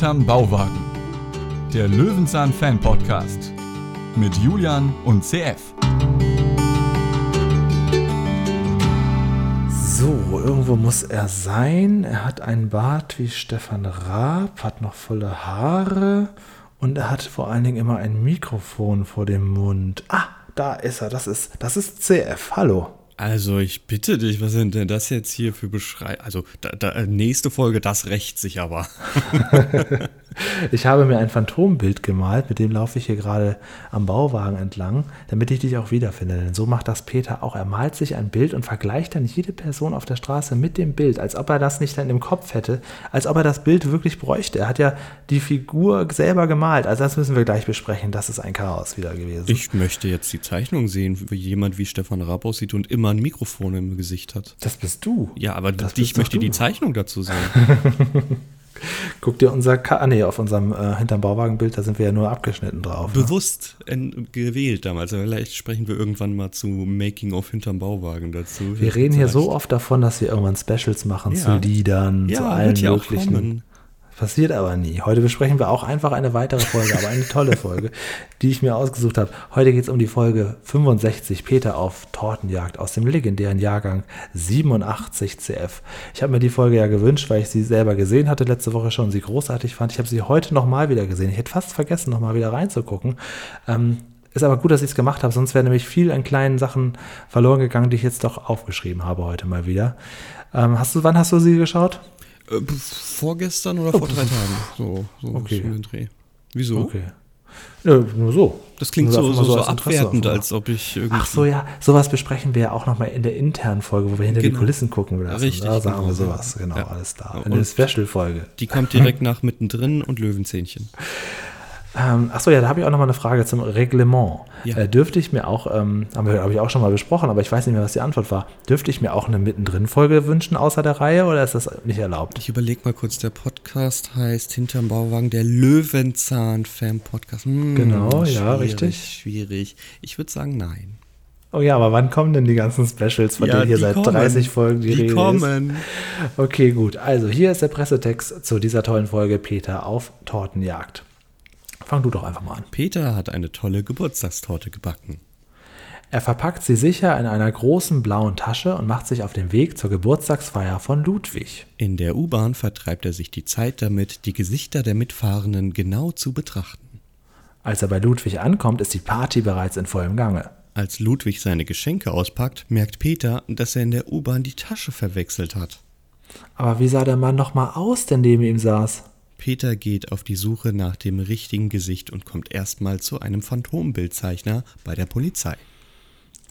Hinterm Bauwagen. Der Löwenzahn Fan Podcast mit Julian und CF. So, irgendwo muss er sein. Er hat einen Bart wie Stefan Raab, hat noch volle Haare und er hat vor allen Dingen immer ein Mikrofon vor dem Mund. Ah, da ist er. Das ist, das ist CF. Hallo. Also ich bitte dich, was sind denn das jetzt hier für Beschreibungen? Also da, da, nächste Folge, das rächt sich aber. ich habe mir ein Phantombild gemalt, mit dem laufe ich hier gerade am Bauwagen entlang, damit ich dich auch wiederfinde. Denn so macht das Peter auch. Er malt sich ein Bild und vergleicht dann jede Person auf der Straße mit dem Bild, als ob er das nicht dann im Kopf hätte, als ob er das Bild wirklich bräuchte. Er hat ja die Figur selber gemalt. Also das müssen wir gleich besprechen. Das ist ein Chaos wieder gewesen. Ich möchte jetzt die Zeichnung sehen, wie jemand wie Stefan Raab aussieht und immer ein Mikrofon im Gesicht hat. Das bist du. Ja, aber das ich möchte du. die Zeichnung dazu sehen. Guck dir unser, Ka ah, nee, auf unserem äh, hinterm Bauwagenbild, da sind wir ja nur abgeschnitten drauf. Ne? Bewusst ne? gewählt damals. Vielleicht sprechen wir irgendwann mal zu Making of hinterm Bauwagen dazu. Wir reden hier so oft davon, dass wir irgendwann Specials machen ja. zu Liedern, ja, zu allen möglichen. Passiert aber nie. Heute besprechen wir auch einfach eine weitere Folge, aber eine tolle Folge, die ich mir ausgesucht habe. Heute geht es um die Folge 65, Peter auf Tortenjagd aus dem legendären Jahrgang 87 CF. Ich habe mir die Folge ja gewünscht, weil ich sie selber gesehen hatte letzte Woche schon, sie großartig fand. Ich habe sie heute nochmal wieder gesehen. Ich hätte fast vergessen, nochmal wieder reinzugucken. Ähm, ist aber gut, dass ich es gemacht habe, sonst wäre nämlich viel an kleinen Sachen verloren gegangen, die ich jetzt doch aufgeschrieben habe heute mal wieder. Ähm, hast du, wann hast du sie geschaut? Äh, vorgestern oder vor drei Tagen. So, so okay. den Dreh. Wieso? Okay. Ja, nur so. Das klingt so, so, so, so abwertend, als ob ich irgendwie. Ach so, ja. Sowas besprechen wir ja auch nochmal in der internen Folge, wo wir hinter genau. die Kulissen gucken lassen. Richtig. Da sagen genau, wir sowas. Genau, ja. alles da. In der Special-Folge. Die kommt direkt nach mittendrin und Löwenzähnchen. Ähm, achso, ja, da habe ich auch nochmal eine Frage zum Reglement. Ja. Äh, dürfte ich mir auch, ähm, habe hab ich auch schon mal besprochen, aber ich weiß nicht mehr, was die Antwort war. Dürfte ich mir auch eine Mittendrin-Folge wünschen außer der Reihe oder ist das nicht erlaubt? Ich überlege mal kurz, der Podcast heißt Hinterm Bauwagen, der Löwenzahn-Fan-Podcast. Hm, genau, ja, richtig. Schwierig. Ich würde sagen, nein. Oh ja, aber wann kommen denn die ganzen Specials, von ja, denen hier seit kommen. 30 Folgen die, die Rede kommen. ist? Okay, gut. Also hier ist der Pressetext zu dieser tollen Folge Peter auf Tortenjagd. Fang du doch einfach mal an. Peter hat eine tolle Geburtstagstorte gebacken. Er verpackt sie sicher in einer großen blauen Tasche und macht sich auf den Weg zur Geburtstagsfeier von Ludwig. In der U-Bahn vertreibt er sich die Zeit damit, die Gesichter der Mitfahrenden genau zu betrachten. Als er bei Ludwig ankommt, ist die Party bereits in vollem Gange. Als Ludwig seine Geschenke auspackt, merkt Peter, dass er in der U-Bahn die Tasche verwechselt hat. Aber wie sah der Mann nochmal aus, der neben ihm saß? Peter geht auf die Suche nach dem richtigen Gesicht und kommt erstmal zu einem Phantombildzeichner bei der Polizei.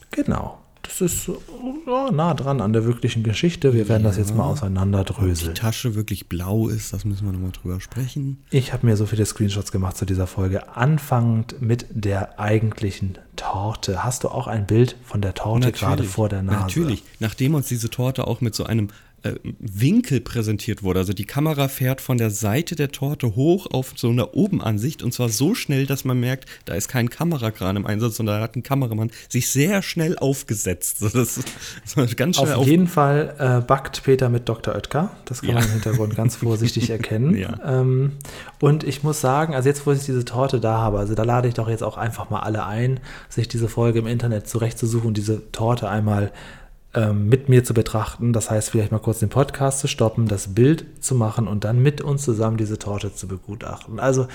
Genau. Das ist oh, nah dran an der wirklichen Geschichte. Wir werden ja, das jetzt mal auseinanderdröseln. Ob die Tasche wirklich blau ist, das müssen wir nochmal drüber sprechen. Ich habe mir so viele Screenshots gemacht zu dieser Folge, anfangend mit der eigentlichen Torte. Hast du auch ein Bild von der Torte Natürlich. gerade vor der Nase? Natürlich. Nachdem uns diese Torte auch mit so einem äh, Winkel präsentiert wurde. Also die Kamera fährt von der Seite der Torte hoch auf so eine Obenansicht und zwar so schnell, dass man merkt, da ist kein Kamerakran im Einsatz, sondern da hat ein Kameramann sich sehr schnell aufgesetzt. Das ist, das ist ganz schnell auf jeden Fall äh, backt Peter mit Dr. Oetker. Das kann ja. man im Hintergrund ganz vorsichtig erkennen. Ja. Ähm, und ich muss sagen, also jetzt, wo ich diese Torte da habe, also da lade ich doch jetzt auch einfach mal alle ein, sich diese Folge im Internet zurechtzusuchen und diese Torte einmal mit mir zu betrachten. Das heißt, vielleicht mal kurz den Podcast zu stoppen, das Bild zu machen und dann mit uns zusammen diese Torte zu begutachten. Also,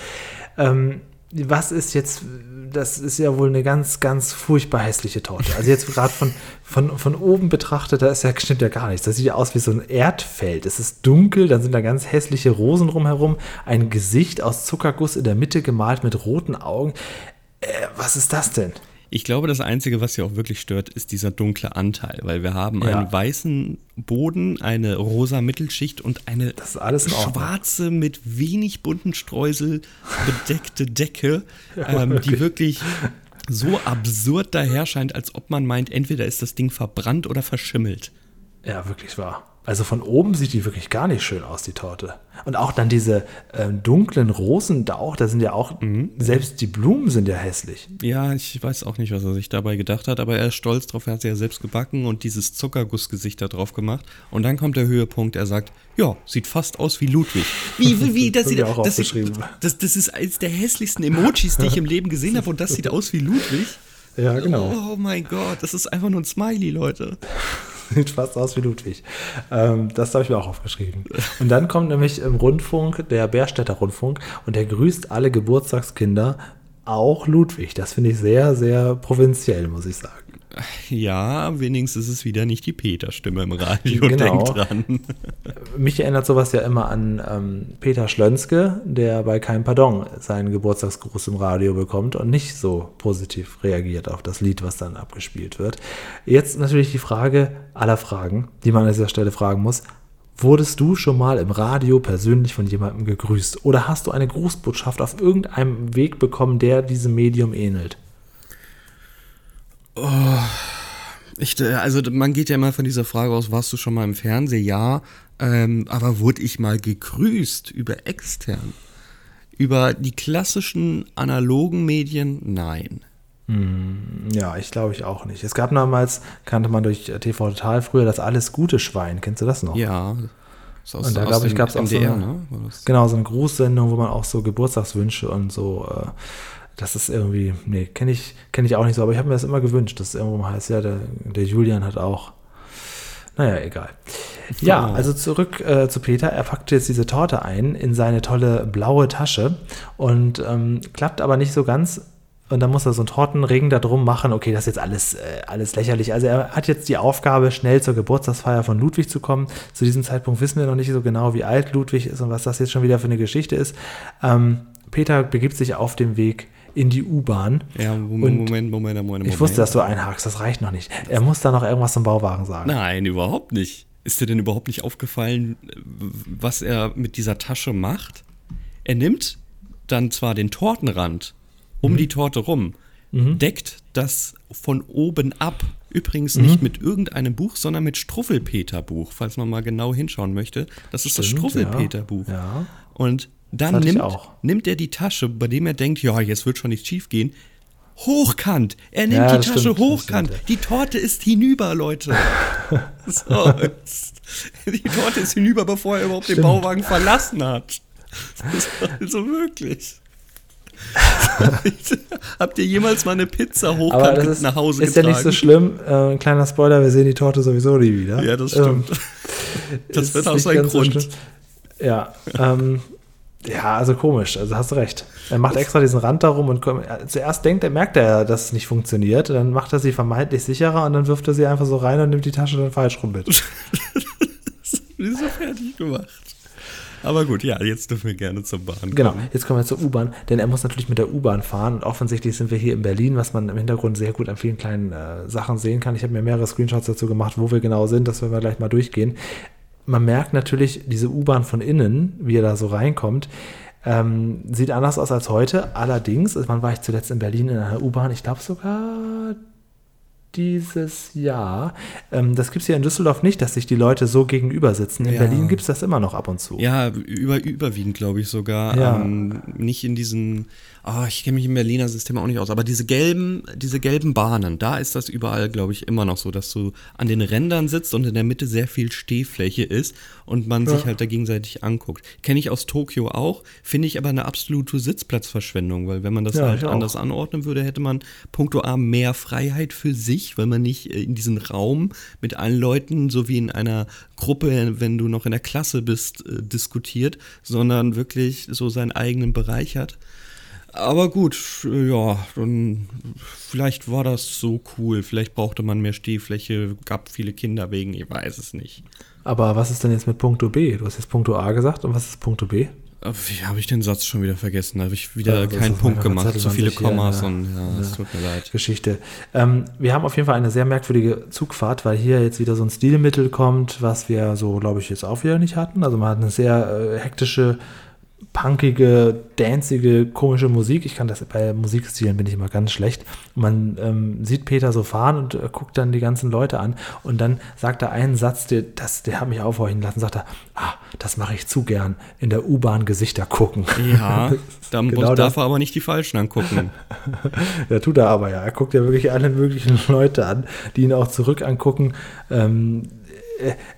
ähm, was ist jetzt, das ist ja wohl eine ganz, ganz furchtbar hässliche Torte. Also jetzt gerade von, von, von oben betrachtet, da ist ja, stimmt ja gar nichts. Das sieht ja aus wie so ein Erdfeld. Es ist dunkel, dann sind da ganz hässliche Rosen drumherum, ein Gesicht aus Zuckerguss in der Mitte gemalt mit roten Augen. Äh, was ist das denn? Ich glaube, das Einzige, was hier auch wirklich stört, ist dieser dunkle Anteil, weil wir haben ja. einen weißen Boden, eine rosa Mittelschicht und eine schwarze mit wenig bunten Streusel bedeckte Decke, ja, ähm, die wirklich so absurd daher scheint, als ob man meint, entweder ist das Ding verbrannt oder verschimmelt. Ja, wirklich wahr. Also von oben sieht die wirklich gar nicht schön aus, die Torte. Und auch dann diese äh, dunklen Rosen da auch, da sind ja auch, mhm. selbst die Blumen sind ja hässlich. Ja, ich weiß auch nicht, was er sich dabei gedacht hat, aber er ist stolz drauf, er hat sie ja selbst gebacken und dieses Zuckergussgesicht da drauf gemacht. Und dann kommt der Höhepunkt, er sagt, ja, sieht fast aus wie Ludwig. Wie, wie, wie das, sieht, auch das, das, das ist eines der hässlichsten Emojis, die ich im Leben gesehen habe und das sieht aus wie Ludwig. Ja, genau. Oh mein Gott, das ist einfach nur ein Smiley, Leute. Sieht fast aus wie Ludwig. Ähm, das habe ich mir auch aufgeschrieben. Und dann kommt nämlich im Rundfunk der Bärstädter Rundfunk und der grüßt alle Geburtstagskinder, auch Ludwig. Das finde ich sehr, sehr provinziell, muss ich sagen. Ja, wenigstens ist es wieder nicht die Peter-Stimme im Radio, genau. denk dran. Mich erinnert sowas ja immer an ähm, Peter Schlönske, der bei Kein Pardon seinen Geburtstagsgruß im Radio bekommt und nicht so positiv reagiert auf das Lied, was dann abgespielt wird. Jetzt natürlich die Frage aller Fragen, die man an dieser Stelle fragen muss. Wurdest du schon mal im Radio persönlich von jemandem gegrüßt? Oder hast du eine Grußbotschaft auf irgendeinem Weg bekommen, der diesem Medium ähnelt? Oh, ich, äh, also man geht ja immer von dieser Frage aus, warst du schon mal im Fernsehen? Ja, ähm, aber wurde ich mal gegrüßt über extern? Über die klassischen analogen Medien? Nein. Hm, ja, ich glaube ich auch nicht. Es gab damals, kannte man durch TV Total früher das Alles Gute Schwein. Kennst du das noch? Ja. Das aus, und da glaube ich, gab es auch so eine, ne? genau, so eine Grußsendung, wo man auch so Geburtstagswünsche und so äh, das ist irgendwie, nee, kenne ich, kenn ich auch nicht so, aber ich habe mir das immer gewünscht, dass es irgendwo mal heißt, ja, der, der Julian hat auch. Naja, egal. Ja, also zurück äh, zu Peter. Er packt jetzt diese Torte ein in seine tolle blaue Tasche und ähm, klappt aber nicht so ganz. Und dann muss er so einen Tortenring da drum machen. Okay, das ist jetzt alles, äh, alles lächerlich. Also er hat jetzt die Aufgabe, schnell zur Geburtstagsfeier von Ludwig zu kommen. Zu diesem Zeitpunkt wissen wir noch nicht so genau, wie alt Ludwig ist und was das jetzt schon wieder für eine Geschichte ist. Ähm, Peter begibt sich auf den Weg in die U-Bahn. Ja, Moment, Moment, Moment, Moment. Ich wusste, dass du einhakst, das reicht noch nicht. Er muss da noch irgendwas zum Bauwagen sagen. Nein, überhaupt nicht. Ist dir denn überhaupt nicht aufgefallen, was er mit dieser Tasche macht? Er nimmt dann zwar den Tortenrand um mhm. die Torte rum, mhm. deckt das von oben ab. Übrigens nicht mhm. mit irgendeinem Buch, sondern mit Struffelpeter-Buch, falls man mal genau hinschauen möchte. Das ist Stimmt, das Struffelpeter-Buch. Ja. ja. Und dann nimmt, nimmt er die Tasche, bei dem er denkt, ja, jetzt wird schon nichts schief gehen. Hochkant. Er nimmt ja, die Tasche stimmt, hochkant. Stimmt, ja. Die Torte ist hinüber, Leute. so, die Torte ist hinüber, bevor er überhaupt stimmt. den Bauwagen verlassen hat. Also wirklich. Habt ihr jemals mal eine Pizza hochkant ist, nach Hause ist getragen? Ist ja nicht so schlimm. Äh, ein kleiner Spoiler, wir sehen die Torte sowieso nie wieder. Ja, das stimmt. Ähm, das wird auch sein Grund. So ja, ähm, ja, also komisch, also hast du recht. Er macht extra diesen Rand darum und zuerst denkt er, merkt er, dass es nicht funktioniert, dann macht er sie vermeintlich sicherer und dann wirft er sie einfach so rein und nimmt die Tasche dann falsch rum mit. Wieso fertig gemacht? Aber gut, ja, jetzt dürfen wir gerne zur Bahn kommen. Genau, jetzt kommen wir zur U-Bahn, denn er muss natürlich mit der U-Bahn fahren und offensichtlich sind wir hier in Berlin, was man im Hintergrund sehr gut an vielen kleinen äh, Sachen sehen kann. Ich habe mir mehrere Screenshots dazu gemacht, wo wir genau sind, das werden wir gleich mal durchgehen man merkt natürlich diese U-Bahn von innen, wie er da so reinkommt. Ähm, sieht anders aus als heute. Allerdings, wann war ich zuletzt in Berlin in einer U-Bahn? Ich glaube sogar dieses Jahr. Ähm, das gibt es hier in Düsseldorf nicht, dass sich die Leute so gegenüber sitzen. In ja. Berlin gibt es das immer noch ab und zu. Ja, über, überwiegend, glaube ich sogar. Ja. Ähm, nicht in diesen oh, ich kenne mich im Berliner System auch nicht aus, aber diese gelben, diese gelben Bahnen, da ist das überall, glaube ich, immer noch so, dass du an den Rändern sitzt und in der Mitte sehr viel Stehfläche ist und man ja. sich halt da gegenseitig anguckt. Kenne ich aus Tokio auch, finde ich aber eine absolute Sitzplatzverschwendung, weil wenn man das ja, halt anders anordnen würde, hätte man punkto A mehr Freiheit für sich, weil man nicht äh, in diesen Raum mit allen Leuten, so wie in einer Gruppe, wenn du noch in der Klasse bist, äh, diskutiert, sondern wirklich so seinen eigenen Bereich hat. Aber gut, ja, dann vielleicht war das so cool. Vielleicht brauchte man mehr Stehfläche, gab viele Kinder wegen, ich weiß es nicht. Aber was ist denn jetzt mit Punkto B? Du hast jetzt Punkto A gesagt und was ist Punkto B? Wie habe ich den Satz schon wieder vergessen? Da habe ich wieder ja, keinen Punkt gemacht, zu viele Kommas ja, und ja, es tut mir leid. Geschichte. Ähm, wir haben auf jeden Fall eine sehr merkwürdige Zugfahrt, weil hier jetzt wieder so ein Stilmittel kommt, was wir so, glaube ich, jetzt auch wieder nicht hatten. Also man hat eine sehr äh, hektische punkige, danzige, komische Musik. Ich kann das bei Musikstilen bin ich immer ganz schlecht. Man ähm, sieht Peter so fahren und äh, guckt dann die ganzen Leute an und dann sagt er einen Satz, der, das, der hat mich aufhorchen lassen, sagt er, ah, das mache ich zu gern, in der U-Bahn Gesichter gucken. Ja, dann genau darf er aber nicht die Falschen angucken. ja, tut er aber ja. Er guckt ja wirklich alle möglichen Leute an, die ihn auch zurück angucken. Ähm, äh,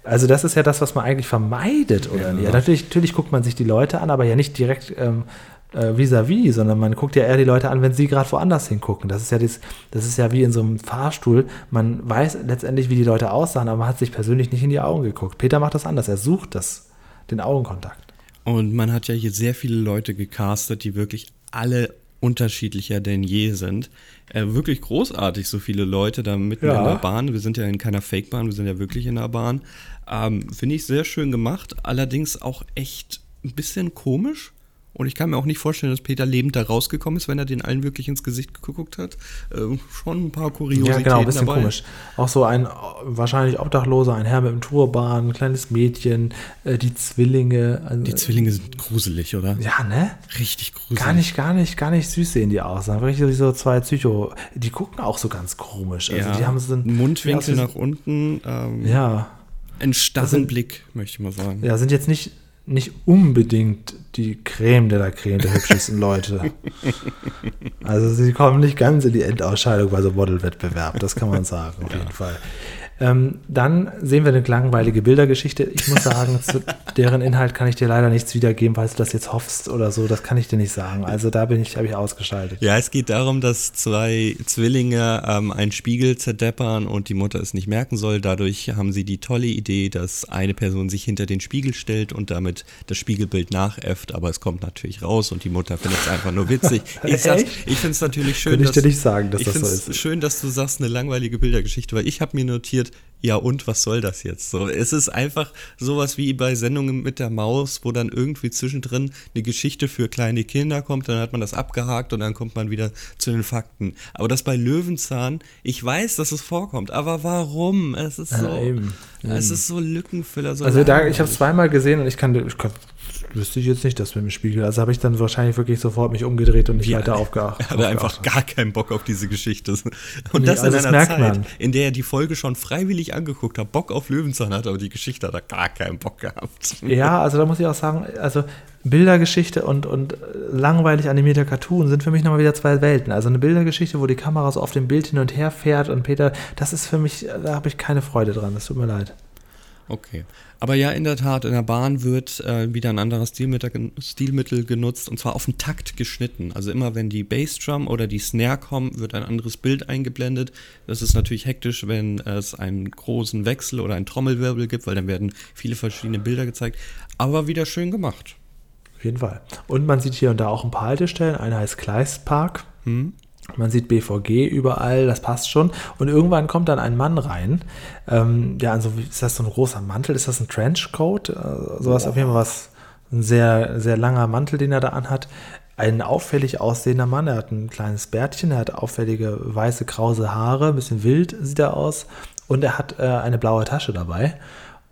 also das ist ja das, was man eigentlich vermeidet, oder? Ja, ja natürlich, natürlich guckt man sich die Leute an, aber ja nicht direkt ähm, äh, vis-à-vis, sondern man guckt ja eher die Leute an, wenn sie gerade woanders hingucken. Das ist ja das, das ist ja wie in so einem Fahrstuhl. Man weiß letztendlich, wie die Leute aussahen, aber man hat sich persönlich nicht in die Augen geguckt. Peter macht das anders. Er sucht das, den Augenkontakt. Und man hat ja hier sehr viele Leute gecastet, die wirklich alle unterschiedlicher denn je sind. Äh, wirklich großartig, so viele Leute da mitten ja. in der Bahn. Wir sind ja in keiner Fake-Bahn, wir sind ja wirklich in der Bahn. Ähm, Finde ich sehr schön gemacht, allerdings auch echt ein bisschen komisch. Und ich kann mir auch nicht vorstellen, dass Peter lebend da rausgekommen ist, wenn er den allen wirklich ins Gesicht geguckt hat. Äh, schon ein paar Kuriositäten Ja, genau, ein bisschen dabei. komisch. Auch so ein wahrscheinlich Obdachloser, ein Herr mit einem Turban, ein kleines Mädchen, äh, die Zwillinge. Also, die Zwillinge sind gruselig, oder? Ja, ne? Richtig gruselig. Gar nicht, gar nicht, gar nicht süß sehen die aus. Richtig so zwei Psycho. Die gucken auch so ganz komisch. Also ja, die haben so einen Mundwinkel nach unten. Ähm, ja. Einen starren Blick, möchte ich mal sagen. Ja, sind jetzt nicht nicht unbedingt die Creme de la Creme der hübschesten Leute. Also sie kommen nicht ganz in die Endausscheidung bei so einem Modelwettbewerb, das kann man sagen, auf jeden Fall. Ähm, dann sehen wir eine langweilige Bildergeschichte. Ich muss sagen, zu deren Inhalt kann ich dir leider nichts wiedergeben, weil du das jetzt hoffst oder so. Das kann ich dir nicht sagen. Also da bin ich, habe ich ausgeschaltet. Ja, es geht darum, dass zwei Zwillinge ähm, einen Spiegel zerdeppern und die Mutter es nicht merken soll. Dadurch haben sie die tolle Idee, dass eine Person sich hinter den Spiegel stellt und damit das Spiegelbild nachäfft. Aber es kommt natürlich raus und die Mutter findet es einfach nur witzig. Ich, ich finde es natürlich schön, Könnte ich dir nicht sagen, dass das so ist. Schön, dass du sagst, eine langweilige Bildergeschichte, weil ich habe mir notiert, wird, ja und was soll das jetzt? So, es ist einfach sowas wie bei Sendungen mit der Maus, wo dann irgendwie zwischendrin eine Geschichte für kleine Kinder kommt, dann hat man das abgehakt und dann kommt man wieder zu den Fakten. Aber das bei Löwenzahn, ich weiß, dass es vorkommt, aber warum? Es ist so, ja, eben, eben. es ist so Lückenfüller. So also da, ich habe es zweimal gesehen und ich kann, ich kann wüsste ich jetzt nicht, dass mit dem Spiegel. Also habe ich dann wahrscheinlich wirklich sofort mich umgedreht und nicht ja, weiter aufgeachtet. Er hatte einfach gar keinen Bock auf diese Geschichte. Und nee, das in also einer Zeit, man. in der er die Folge schon freiwillig angeguckt hat, Bock auf Löwenzahn hat, aber die Geschichte hat er gar keinen Bock gehabt. Ja, also da muss ich auch sagen, also Bildergeschichte und, und langweilig animierter Cartoon sind für mich nochmal wieder zwei Welten. Also eine Bildergeschichte, wo die Kamera so auf dem Bild hin und her fährt und Peter, das ist für mich, da habe ich keine Freude dran, das tut mir leid. Okay. Aber ja, in der Tat, in der Bahn wird äh, wieder ein anderes Stilmittel, Stilmittel, genutzt und zwar auf den Takt geschnitten. Also immer wenn die Bassdrum oder die Snare kommen, wird ein anderes Bild eingeblendet. Das ist natürlich hektisch, wenn es einen großen Wechsel oder einen Trommelwirbel gibt, weil dann werden viele verschiedene Bilder gezeigt. Aber wieder schön gemacht. Auf jeden Fall. Und man sieht hier und da auch ein paar Haltestellen. Eine heißt Kleistpark. Hm. Man sieht BVG überall, das passt schon. Und irgendwann kommt dann ein Mann rein. Ähm, ja, also ist das so ein großer Mantel? Ist das ein Trenchcoat? Äh, sowas oh. auf jeden Fall was. Ein sehr, sehr langer Mantel, den er da anhat. Ein auffällig aussehender Mann. Er hat ein kleines Bärtchen, er hat auffällige weiße, krause Haare, ein bisschen wild sieht er aus. Und er hat äh, eine blaue Tasche dabei.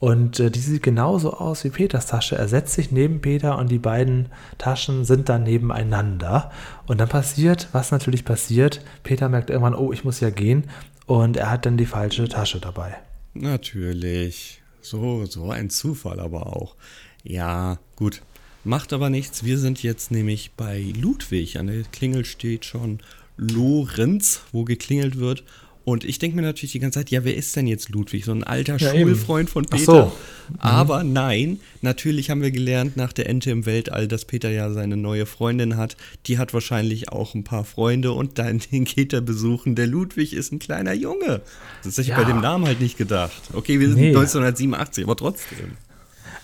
Und äh, die sieht genauso aus wie Peters Tasche. Er setzt sich neben Peter und die beiden Taschen sind dann nebeneinander. Und dann passiert, was natürlich passiert, Peter merkt irgendwann, oh, ich muss ja gehen. Und er hat dann die falsche Tasche dabei. Natürlich. So, so ein Zufall aber auch. Ja, gut. Macht aber nichts. Wir sind jetzt nämlich bei Ludwig. An der Klingel steht schon Lorenz, wo geklingelt wird. Und ich denke mir natürlich die ganze Zeit, ja, wer ist denn jetzt Ludwig? So ein alter ja, Schulfreund eben. von Peter. So. Mhm. Aber nein, natürlich haben wir gelernt nach der Ente im Weltall, dass Peter ja seine neue Freundin hat. Die hat wahrscheinlich auch ein paar Freunde und dann den geht er besuchen. Der Ludwig ist ein kleiner Junge. Das hätte ich ja. bei dem Namen halt nicht gedacht. Okay, wir sind nee. 1987, aber trotzdem.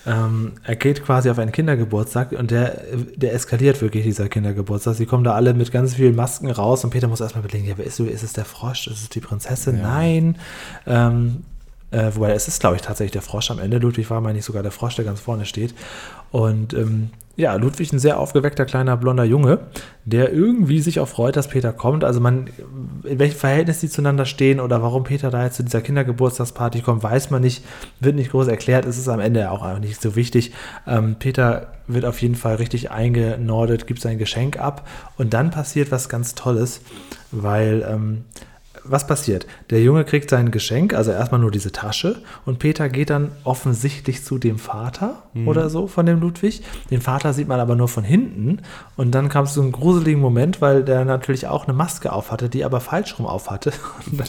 Ähm, er geht quasi auf einen Kindergeburtstag und der, der eskaliert wirklich, dieser Kindergeburtstag. Sie kommen da alle mit ganz vielen Masken raus und Peter muss erstmal überlegen, ja, wer ist, ist es der Frosch? Ist es die Prinzessin? Ja. Nein. Ähm, äh, wobei es ist, glaube ich, tatsächlich der Frosch am Ende. Ludwig war mal nicht sogar der Frosch, der ganz vorne steht. Und ähm, ja, Ludwig ein sehr aufgeweckter kleiner blonder Junge, der irgendwie sich auch freut, dass Peter kommt. Also man, in welchem Verhältnis die zueinander stehen oder warum Peter da jetzt zu dieser Kindergeburtstagsparty kommt, weiß man nicht, wird nicht groß erklärt. Es ist am Ende auch einfach nicht so wichtig. Ähm, Peter wird auf jeden Fall richtig eingenordet, gibt sein Geschenk ab und dann passiert was ganz Tolles, weil ähm, was passiert? Der Junge kriegt sein Geschenk, also erstmal nur diese Tasche, und Peter geht dann offensichtlich zu dem Vater mhm. oder so von dem Ludwig. Den Vater sieht man aber nur von hinten. Und dann kam es zu einem gruseligen Moment, weil der natürlich auch eine Maske auf hatte, die aber falsch rum auf hatte. Und dann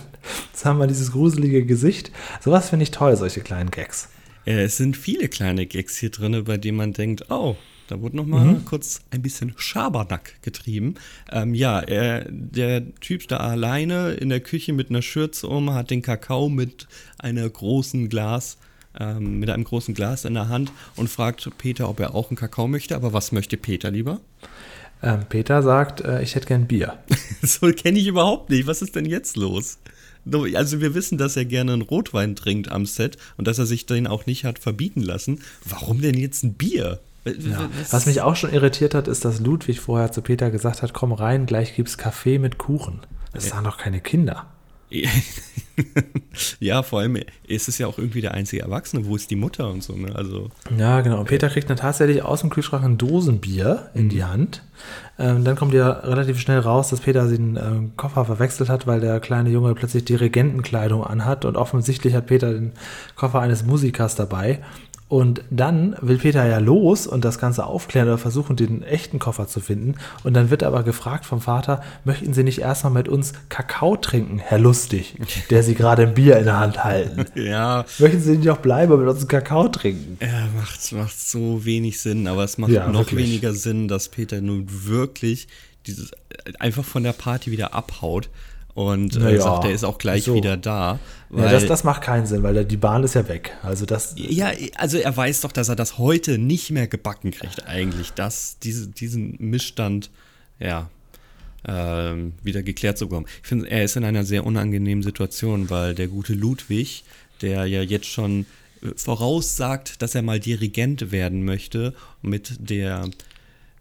haben wir dieses gruselige Gesicht. Sowas finde ich toll, solche kleinen Gags. Ja, es sind viele kleine Gags hier drin, bei denen man denkt, oh, da wurde nochmal mhm. kurz ein bisschen Schabernack getrieben. Ähm, ja, er, der Typ da alleine in der Küche mit einer Schürze um, hat den Kakao mit einer großen Glas, ähm, mit einem großen Glas in der Hand und fragt Peter, ob er auch einen Kakao möchte. Aber was möchte Peter lieber? Ähm, Peter sagt, äh, ich hätte gern Bier. so kenne ich überhaupt nicht. Was ist denn jetzt los? Also wir wissen, dass er gerne einen Rotwein trinkt am Set und dass er sich den auch nicht hat verbieten lassen. Warum denn jetzt ein Bier? Ja. Was mich auch schon irritiert hat, ist, dass Ludwig vorher zu Peter gesagt hat, komm rein, gleich gibt's Kaffee mit Kuchen. Das ja. waren doch keine Kinder. ja, vor allem ist es ja auch irgendwie der einzige Erwachsene. Wo ist die Mutter und so, ne? Also, ja, genau. Und Peter kriegt dann tatsächlich aus dem Kühlschrank ein Dosenbier in die mhm. Hand. Ähm, dann kommt ja relativ schnell raus, dass Peter den äh, Koffer verwechselt hat, weil der kleine Junge plötzlich Dirigentenkleidung anhat und offensichtlich hat Peter den Koffer eines Musikers dabei und dann will Peter ja los und das Ganze aufklären oder versuchen, den echten Koffer zu finden. Und dann wird aber gefragt vom Vater, möchten Sie nicht erstmal mit uns Kakao trinken, Herr Lustig, der Sie gerade ein Bier in der Hand halten? ja. Möchten Sie nicht auch bleiben und mit uns Kakao trinken? Ja, macht, macht so wenig Sinn, aber es macht ja, noch wirklich. weniger Sinn, dass Peter nun wirklich dieses einfach von der Party wieder abhaut und äh, naja, sagt, er ist auch gleich so. wieder da. ja, das, das macht keinen Sinn, weil die Bahn ist ja weg. Also das. Ja, also er weiß doch, dass er das heute nicht mehr gebacken kriegt, eigentlich, dass diese, diesen Missstand, ja, ähm, wieder geklärt zu bekommen. Ich finde, er ist in einer sehr unangenehmen Situation, weil der gute Ludwig, der ja jetzt schon äh, voraussagt, dass er mal Dirigent werden möchte, mit der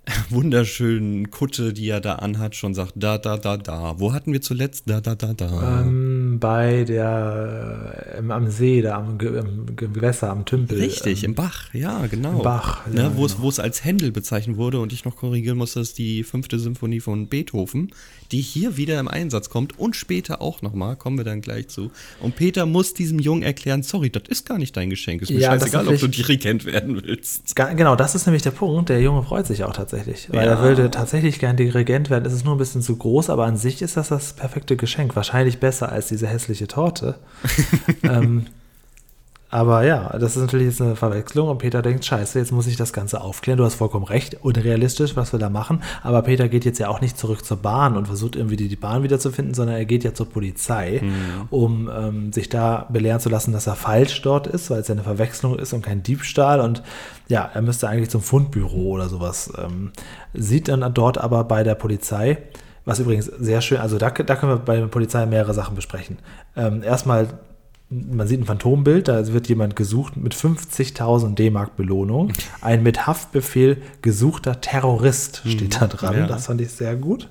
wunderschönen Kutte, die er da anhat, schon sagt, da, da, da, da. Wo hatten wir zuletzt? Da, da, da, da. Ähm, bei der, ähm, am See, da am, im Gewässer, am Tümpel. Richtig, ähm, im Bach, ja, genau. Im Bach. Ne, ja, wo, genau. es, als Händel bezeichnet wurde und ich noch korrigieren muss, dass die fünfte Symphonie von Beethoven, die hier wieder im Einsatz kommt und später auch nochmal, kommen wir dann gleich zu. Und Peter muss diesem Jungen erklären, sorry, das ist gar nicht dein Geschenk. Ist mir ja, scheißegal, ob du Dirigent werden willst. Genau, das ist nämlich der Punkt. Der Junge freut sich auch tatsächlich. Weil ja. er würde tatsächlich gern Dirigent werden. Es ist nur ein bisschen zu groß, aber an sich ist das das perfekte Geschenk. Wahrscheinlich besser als diese hässliche Torte. ähm, aber ja, das ist natürlich jetzt eine Verwechslung und Peter denkt, scheiße, jetzt muss ich das Ganze aufklären. Du hast vollkommen recht, unrealistisch, was wir da machen. Aber Peter geht jetzt ja auch nicht zurück zur Bahn und versucht irgendwie die, die Bahn wiederzufinden, sondern er geht ja zur Polizei, mhm. um ähm, sich da belehren zu lassen, dass er falsch dort ist, weil es ja eine Verwechslung ist und kein Diebstahl. Und ja, er müsste eigentlich zum Fundbüro oder sowas. Ähm, sieht dann dort aber bei der Polizei, was übrigens sehr schön, also da, da können wir bei der Polizei mehrere Sachen besprechen. Ähm, erstmal man sieht ein Phantombild, da wird jemand gesucht mit 50.000 D-Mark Belohnung. Ein mit Haftbefehl gesuchter Terrorist steht da dran. Ja. Das fand ich sehr gut.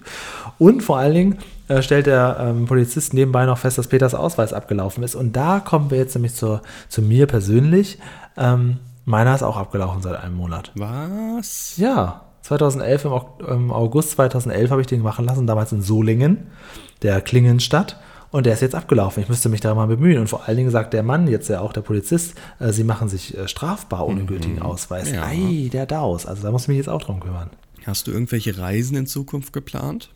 Und vor allen Dingen äh, stellt der ähm, Polizist nebenbei noch fest, dass Peters Ausweis abgelaufen ist. Und da kommen wir jetzt nämlich zu, zu mir persönlich. Ähm, meiner ist auch abgelaufen seit einem Monat. Was? Ja, 2011, im August 2011 habe ich den machen lassen, damals in Solingen, der Klingenstadt. Und der ist jetzt abgelaufen. Ich müsste mich da mal bemühen. Und vor allen Dingen sagt der Mann, jetzt ja auch der Polizist, äh, sie machen sich äh, strafbar ohne mhm. gültigen Ausweis. Ja. Ei, der Daus. Also da muss ich mich jetzt auch drum kümmern. Hast du irgendwelche Reisen in Zukunft geplant?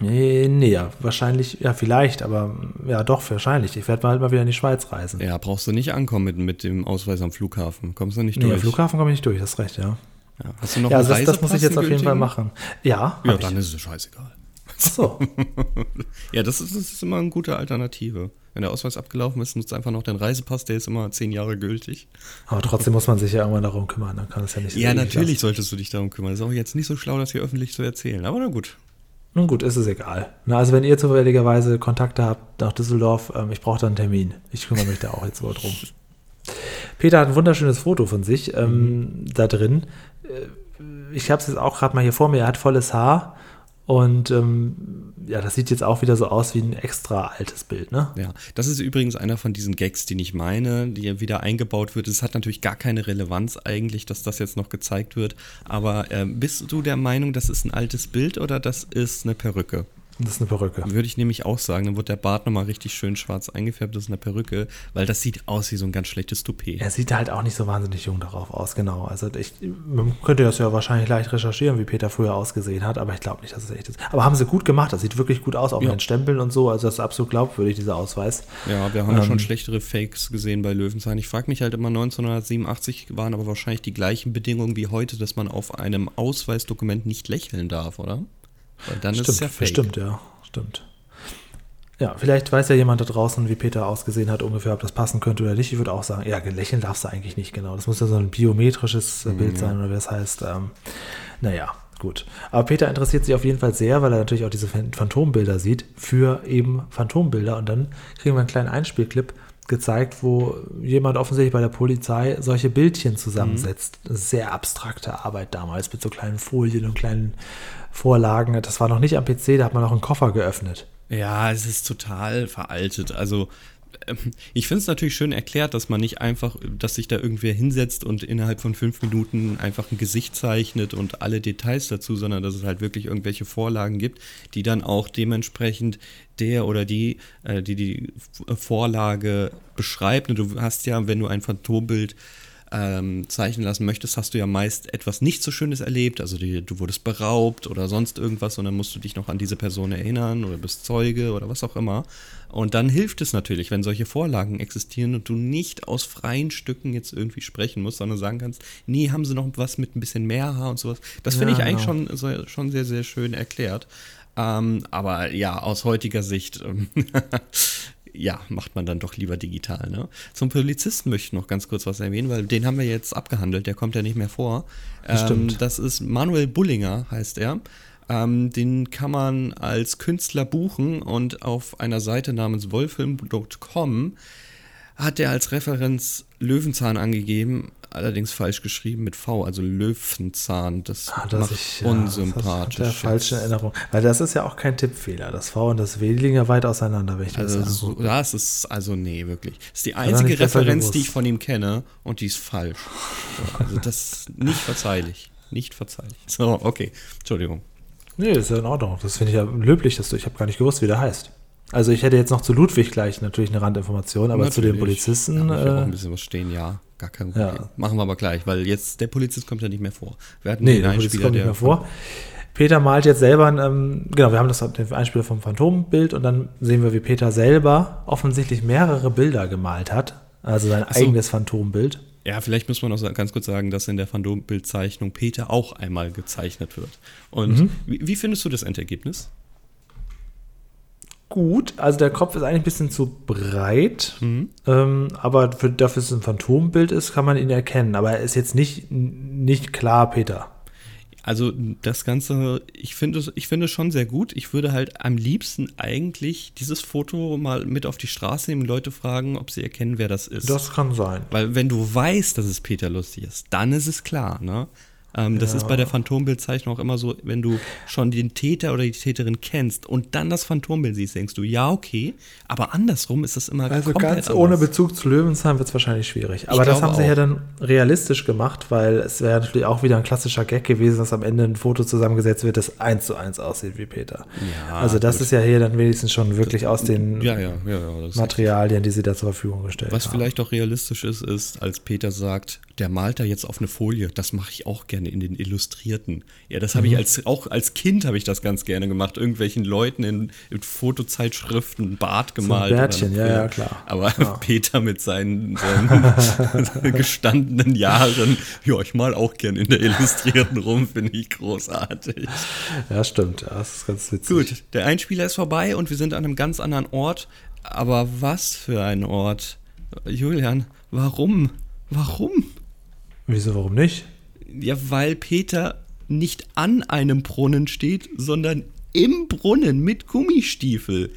Nee, nee, ja, wahrscheinlich, ja, vielleicht, aber ja, doch, wahrscheinlich. Ich werde mal halt mal wieder in die Schweiz reisen. Ja, brauchst du nicht ankommen mit, mit dem Ausweis am Flughafen. Kommst du nicht durch? Nee, am Flughafen komme ich nicht durch, hast recht, ja. ja. Hast du noch ja, also das, das muss ich jetzt auf jeden Fall machen. Ja, ja dann ich. ist es scheißegal. So. ja, das ist, das ist immer eine gute Alternative. Wenn der Ausweis abgelaufen ist, nutzt einfach noch den Reisepass, der ist immer zehn Jahre gültig. Aber trotzdem muss man sich ja irgendwann darum kümmern, dann kann es ja nicht Ja, natürlich lassen. solltest du dich darum kümmern. Das ist auch jetzt nicht so schlau, das hier öffentlich zu erzählen, aber na gut. Nun gut, ist es egal. Na, also wenn ihr zufälligerweise Kontakte habt nach Düsseldorf, ähm, ich brauche da einen Termin. Ich kümmere mich da auch jetzt wohl drum. Peter hat ein wunderschönes Foto von sich ähm, mhm. da drin. Äh, ich habe es jetzt auch gerade mal hier vor mir, er hat volles Haar und ähm, ja, das sieht jetzt auch wieder so aus wie ein extra altes Bild, ne? Ja, das ist übrigens einer von diesen Gags, die ich meine, die wieder eingebaut wird. Es hat natürlich gar keine Relevanz eigentlich, dass das jetzt noch gezeigt wird. Aber äh, bist du der Meinung, das ist ein altes Bild oder das ist eine Perücke? Das ist eine Perücke. Würde ich nämlich auch sagen. Dann wird der Bart nochmal richtig schön schwarz eingefärbt. Das ist eine Perücke, weil das sieht aus wie so ein ganz schlechtes Toupet. Er sieht halt auch nicht so wahnsinnig jung darauf aus, genau. Also ich, man könnte das ja wahrscheinlich leicht recherchieren, wie Peter früher ausgesehen hat, aber ich glaube nicht, dass es echt ist. Aber haben sie gut gemacht. Das sieht wirklich gut aus, auch ja. mit den Stempeln und so. Also das ist absolut glaubwürdig, dieser Ausweis. Ja, wir haben ähm, ja schon schlechtere Fakes gesehen bei Löwenzahn. Ich frage mich halt immer, 1987 waren aber wahrscheinlich die gleichen Bedingungen wie heute, dass man auf einem Ausweisdokument nicht lächeln darf, oder? Weil dann stimmt, ist es ja fake. Stimmt, ja stimmt. Ja, vielleicht weiß ja jemand da draußen, wie Peter ausgesehen hat, ungefähr, ob das passen könnte oder nicht. Ich würde auch sagen, ja, lächeln darfst du eigentlich nicht genau. Das muss ja so ein biometrisches mhm, Bild sein, oder wie das heißt. Ähm, naja, gut. Aber Peter interessiert sich auf jeden Fall sehr, weil er natürlich auch diese Phantombilder sieht, für eben Phantombilder. Und dann kriegen wir einen kleinen Einspielclip gezeigt, wo jemand offensichtlich bei der Polizei solche Bildchen zusammensetzt. Mhm. Sehr abstrakte Arbeit damals mit so kleinen Folien und kleinen Vorlagen. Das war noch nicht am PC, da hat man noch einen Koffer geöffnet. Ja, es ist total veraltet. Also ich finde es natürlich schön erklärt, dass man nicht einfach, dass sich da irgendwer hinsetzt und innerhalb von fünf Minuten einfach ein Gesicht zeichnet und alle Details dazu, sondern dass es halt wirklich irgendwelche Vorlagen gibt, die dann auch dementsprechend der oder die, äh, die die Vorlage beschreibt. Und du hast ja, wenn du ein Phantombild ähm, zeichnen lassen möchtest, hast du ja meist etwas nicht so Schönes erlebt. Also die, du wurdest beraubt oder sonst irgendwas und dann musst du dich noch an diese Person erinnern oder bist Zeuge oder was auch immer. Und dann hilft es natürlich, wenn solche Vorlagen existieren und du nicht aus freien Stücken jetzt irgendwie sprechen musst, sondern sagen kannst, nee, haben sie noch was mit ein bisschen mehr Haar und sowas. Das finde ja, ich eigentlich genau. schon, schon sehr, sehr schön erklärt. Ähm, aber ja, aus heutiger Sicht ähm, ja, macht man dann doch lieber digital. Ne? Zum Polizisten möchte ich noch ganz kurz was erwähnen, weil den haben wir jetzt abgehandelt, der kommt ja nicht mehr vor. Das, ähm, das ist Manuel Bullinger, heißt er. Ähm, den kann man als Künstler buchen und auf einer Seite namens wolfilm.com hat er als Referenz Löwenzahn angegeben, allerdings falsch geschrieben mit V, also Löwenzahn. Das, ah, macht ich, ja, unsympathisch. Das falsche Erinnerung. Weil das ist ja auch kein Tippfehler. Das V und das W liegen ja weit auseinander, wenn ich also das so, Das ist, also nee, wirklich. Das ist die einzige Referenz, die ich von ihm kenne und die ist falsch. also das ist nicht verzeihlich. Nicht verzeihlich. So, okay. Entschuldigung. Nee, ist ja in Ordnung. Das finde ich ja löblich, dass du, ich habe gar nicht gewusst, wie der heißt. Also ich hätte jetzt noch zu Ludwig gleich natürlich eine Randinformation, aber natürlich. zu den Polizisten. Da äh, auch ein bisschen was stehen, ja. Gar kein Problem. Ja. Machen wir aber gleich, weil jetzt der Polizist kommt ja nicht mehr vor. Wir hatten nee, der Polizist kommt nicht mehr vor. Peter malt jetzt selber, ähm, genau, wir haben das den Einspieler vom Phantombild und dann sehen wir, wie Peter selber offensichtlich mehrere Bilder gemalt hat. Also sein so. eigenes Phantombild. Ja, vielleicht muss man noch ganz kurz sagen, dass in der Phantombildzeichnung Peter auch einmal gezeichnet wird. Und mhm. wie, wie findest du das Endergebnis? Gut. Also der Kopf ist eigentlich ein bisschen zu breit, mhm. ähm, aber für, dafür, dass es ein Phantombild ist, kann man ihn erkennen. Aber er ist jetzt nicht, nicht klar, Peter. Also das Ganze, ich finde es ich finde schon sehr gut. Ich würde halt am liebsten eigentlich dieses Foto mal mit auf die Straße nehmen, Leute fragen, ob sie erkennen, wer das ist. Das kann sein. Weil wenn du weißt, dass es Peter Lustig ist, dann ist es klar, ne? Ähm, das ja. ist bei der Phantombildzeichnung auch immer so, wenn du schon den Täter oder die Täterin kennst und dann das Phantombild siehst, denkst du, ja, okay, aber andersrum ist das immer Also ganz anders. ohne Bezug zu Löwenzahn wird es wahrscheinlich schwierig. Aber das haben sie auch. ja dann realistisch gemacht, weil es wäre natürlich auch wieder ein klassischer Gag gewesen, dass am Ende ein Foto zusammengesetzt wird, das eins zu eins aussieht wie Peter. Ja, also das gut. ist ja hier dann wenigstens schon wirklich das, aus den ja, Materialien, die sie da zur Verfügung gestellt Was haben. Was vielleicht auch realistisch ist, ist, als Peter sagt, der malt da jetzt auf eine Folie. Das mache ich auch gerne in den Illustrierten. Ja, das habe mhm. ich als auch als Kind habe ich das ganz gerne gemacht. Irgendwelchen Leuten in, in Fotozeitschriften Bart gemalt. So Bärtchen, ja, ja, klar. Aber ja. Peter mit seinen, seinen gestandenen Jahren, ja, ich mal auch gerne in der Illustrierten rum, finde ich großartig. Ja, stimmt. Ja, das ist ganz witzig. Gut, der Einspieler ist vorbei und wir sind an einem ganz anderen Ort. Aber was für ein Ort? Julian, warum? Warum? Wieso, warum nicht? Ja, weil Peter nicht an einem Brunnen steht, sondern im Brunnen mit Gummistiefel.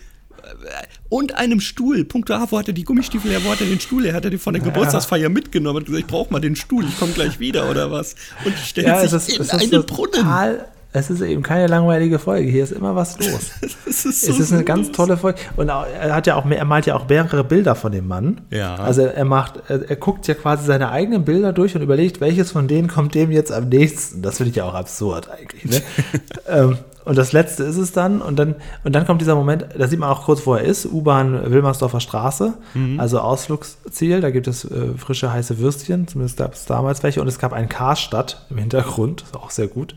und einem Stuhl. Punkt A, wo hat er die Gummistiefel her, wo hat er den Stuhl her? Hat er den von der Geburtstagsfeier mitgenommen und gesagt, ich brauche mal den Stuhl, ich komme gleich wieder oder was? Und stellt ja, sich ist, in einen Brunnen. Es ist eben keine langweilige Folge. Hier ist immer was los. ist so es ist eine ganz tolle Folge. Und er hat ja auch, er malt ja auch mehrere Bilder von dem Mann. Ja. Also er macht, er, er guckt ja quasi seine eigenen Bilder durch und überlegt, welches von denen kommt dem jetzt am nächsten. Das finde ich ja auch absurd eigentlich. Ne? ähm, und das letzte ist es dann. Und dann, und dann kommt dieser Moment, da sieht man auch kurz, wo er ist. U-Bahn Wilmersdorfer Straße, mhm. also Ausflugsziel. Da gibt es äh, frische, heiße Würstchen. Zumindest gab es damals welche. Und es gab ein Karstadt im Hintergrund. Das ist auch sehr gut.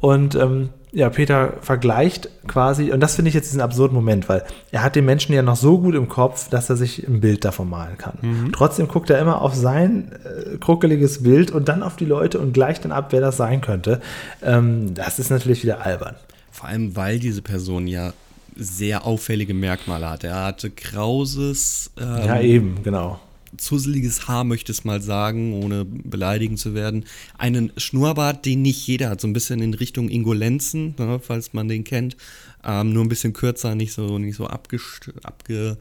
Und ähm, ja, Peter vergleicht quasi, und das finde ich jetzt diesen absurden Moment, weil er hat den Menschen ja noch so gut im Kopf, dass er sich ein Bild davon malen kann. Mhm. Trotzdem guckt er immer auf sein äh, kruckeliges Bild und dann auf die Leute und gleicht dann ab, wer das sein könnte. Ähm, das ist natürlich wieder albern. Vor allem, weil diese Person ja sehr auffällige Merkmale hat. Er hatte krauses. Ähm, ja, eben, genau zusseliges Haar, möchte ich mal sagen, ohne beleidigend zu werden. Einen Schnurrbart, den nicht jeder hat, so ein bisschen in Richtung Ingolenzen, ne, falls man den kennt. Ähm, nur ein bisschen kürzer, nicht so, nicht so abgestanden,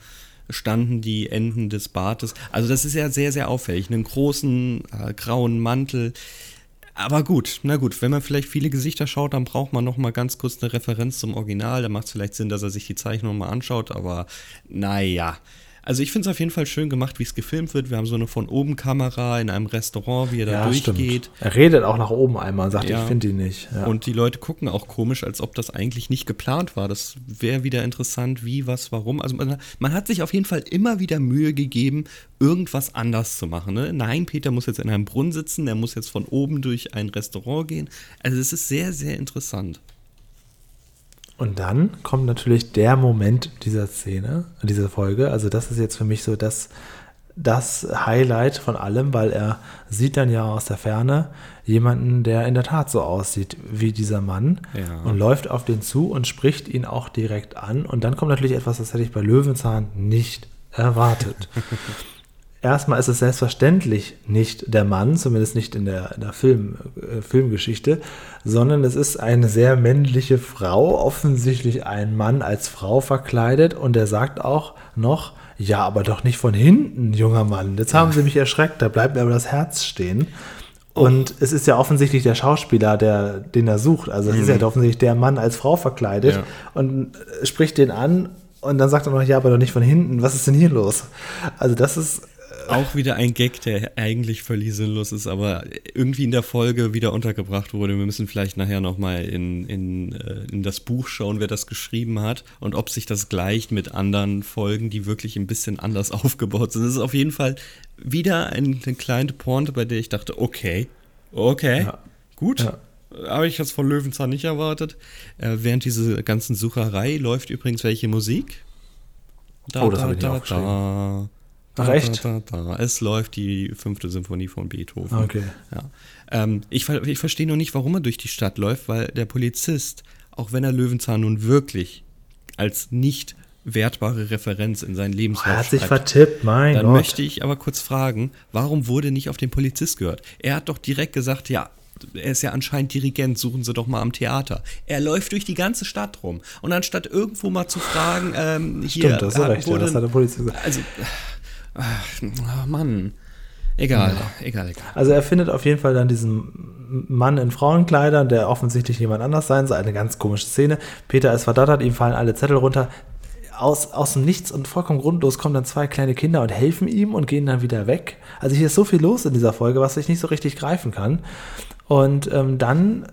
die Enden des Bartes. Also das ist ja sehr, sehr auffällig. Einen großen äh, grauen Mantel. Aber gut, na gut, wenn man vielleicht viele Gesichter schaut, dann braucht man noch mal ganz kurz eine Referenz zum Original. Da macht es vielleicht Sinn, dass er sich die Zeichnung mal anschaut, aber naja. Also ich finde es auf jeden Fall schön gemacht, wie es gefilmt wird. Wir haben so eine von oben Kamera in einem Restaurant, wie er da ja, durchgeht. Stimmt. Er redet auch nach oben einmal und sagt, ja. ich finde ihn nicht. Ja. Und die Leute gucken auch komisch, als ob das eigentlich nicht geplant war. Das wäre wieder interessant, wie, was, warum. Also man, man, hat sich auf jeden Fall immer wieder Mühe gegeben, irgendwas anders zu machen. Ne? Nein, Peter muss jetzt in einem Brunnen sitzen, er muss jetzt von oben durch ein Restaurant gehen. Also es ist sehr, sehr interessant. Und dann kommt natürlich der Moment dieser Szene, dieser Folge. Also das ist jetzt für mich so das, das Highlight von allem, weil er sieht dann ja aus der Ferne jemanden, der in der Tat so aussieht wie dieser Mann ja. und läuft auf den zu und spricht ihn auch direkt an. Und dann kommt natürlich etwas, das hätte ich bei Löwenzahn nicht erwartet. erstmal ist es selbstverständlich nicht der Mann, zumindest nicht in der, in der Film, äh, Filmgeschichte, sondern es ist eine sehr männliche Frau, offensichtlich ein Mann als Frau verkleidet und er sagt auch noch, ja, aber doch nicht von hinten, junger Mann. Jetzt haben sie mich erschreckt, da bleibt mir aber das Herz stehen. Und es ist ja offensichtlich der Schauspieler, der, den er sucht. Also es mhm. ist ja mhm. offensichtlich der Mann als Frau verkleidet ja. und spricht den an und dann sagt er noch, ja, aber doch nicht von hinten. Was ist denn hier los? Also das ist auch wieder ein Gag, der eigentlich völlig sinnlos ist, aber irgendwie in der Folge wieder untergebracht wurde. Wir müssen vielleicht nachher nochmal in, in, äh, in das Buch schauen, wer das geschrieben hat und ob sich das gleicht mit anderen Folgen, die wirklich ein bisschen anders aufgebaut sind. Das ist auf jeden Fall wieder eine, eine kleine Pointe, bei der ich dachte, okay, okay, ja. gut. Ja. Habe ich jetzt von Löwenzahn nicht erwartet. Äh, während diese ganzen Sucherei läuft übrigens welche Musik. Da, oh, das habe ich da, auch da, Ach, echt? Da, da, da. Es läuft die fünfte Symphonie von Beethoven. Okay. Ja. Ähm, ich, ich verstehe noch nicht, warum er durch die Stadt läuft, weil der Polizist, auch wenn er Löwenzahn nun wirklich als nicht wertbare Referenz in seinen Lebenslauf Er hat sich vertippt, mein dann Gott. Dann möchte ich aber kurz fragen, warum wurde nicht auf den Polizist gehört? Er hat doch direkt gesagt, ja, er ist ja anscheinend Dirigent, suchen Sie doch mal am Theater. Er läuft durch die ganze Stadt rum. Und anstatt irgendwo mal zu fragen, ähm, hier. Stimmt, das ist recht, wurde, ja, das hat der Polizist gesagt. Also, Ach, Mann. Egal, ja. egal, egal. Also er findet auf jeden Fall dann diesen Mann in Frauenkleidern, der offensichtlich jemand anders sein soll. Eine ganz komische Szene. Peter ist verdattert, ihm fallen alle Zettel runter. Aus, aus dem Nichts und vollkommen grundlos kommen dann zwei kleine Kinder und helfen ihm und gehen dann wieder weg. Also hier ist so viel los in dieser Folge, was ich nicht so richtig greifen kann. Und ähm, dann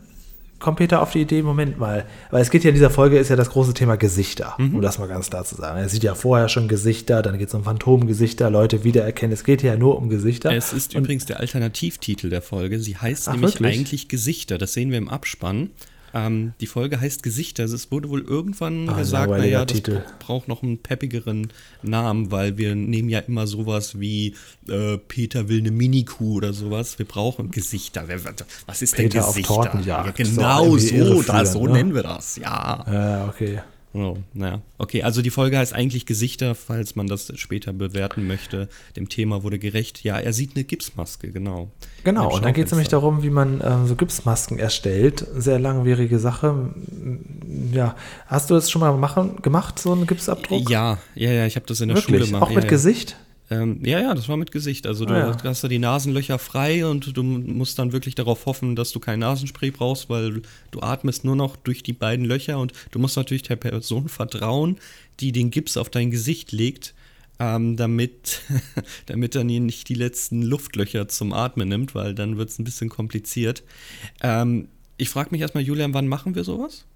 kommt Peter auf die Idee, Moment mal, weil es geht ja in dieser Folge, ist ja das große Thema Gesichter, mhm. um das mal ganz klar zu sagen. Er sieht ja vorher schon Gesichter, dann geht es um Phantomgesichter, Leute wiedererkennen. Es geht ja nur um Gesichter. Es ist Und übrigens der Alternativtitel der Folge. Sie heißt Ach, nämlich wirklich? eigentlich Gesichter. Das sehen wir im Abspann. Ähm, die Folge heißt Gesichter. Also es wurde wohl irgendwann ah, gesagt, naja, das Titel. braucht noch einen peppigeren Namen, weil wir nehmen ja immer sowas wie äh, Peter will eine Mini-Kuh oder sowas. Wir brauchen Gesichter. Was ist Peter denn Gesichter? Auf. Ja, genau so, das, so ne? nennen wir das, ja. Ja, okay. Oh, naja. Okay, also die Folge heißt eigentlich Gesichter, falls man das später bewerten möchte. Dem Thema wurde gerecht. Ja, er sieht eine Gipsmaske, genau. Genau, und dann geht es nämlich darum, wie man äh, so Gipsmasken erstellt. Sehr langwierige Sache. Ja, hast du das schon mal machen, gemacht, so einen Gipsabdruck? Ja, ja, ja, ich habe das in der Wirklich? Schule gemacht. Auch mit ja, Gesicht? Ähm, ja, ja, das war mit Gesicht. Also du ah, ja. hast da die Nasenlöcher frei und du musst dann wirklich darauf hoffen, dass du kein Nasenspray brauchst, weil du atmest nur noch durch die beiden Löcher und du musst natürlich der Person vertrauen, die den Gips auf dein Gesicht legt, ähm, damit, damit er nicht die letzten Luftlöcher zum Atmen nimmt, weil dann wird es ein bisschen kompliziert. Ähm, ich frage mich erstmal, Julian, wann machen wir sowas?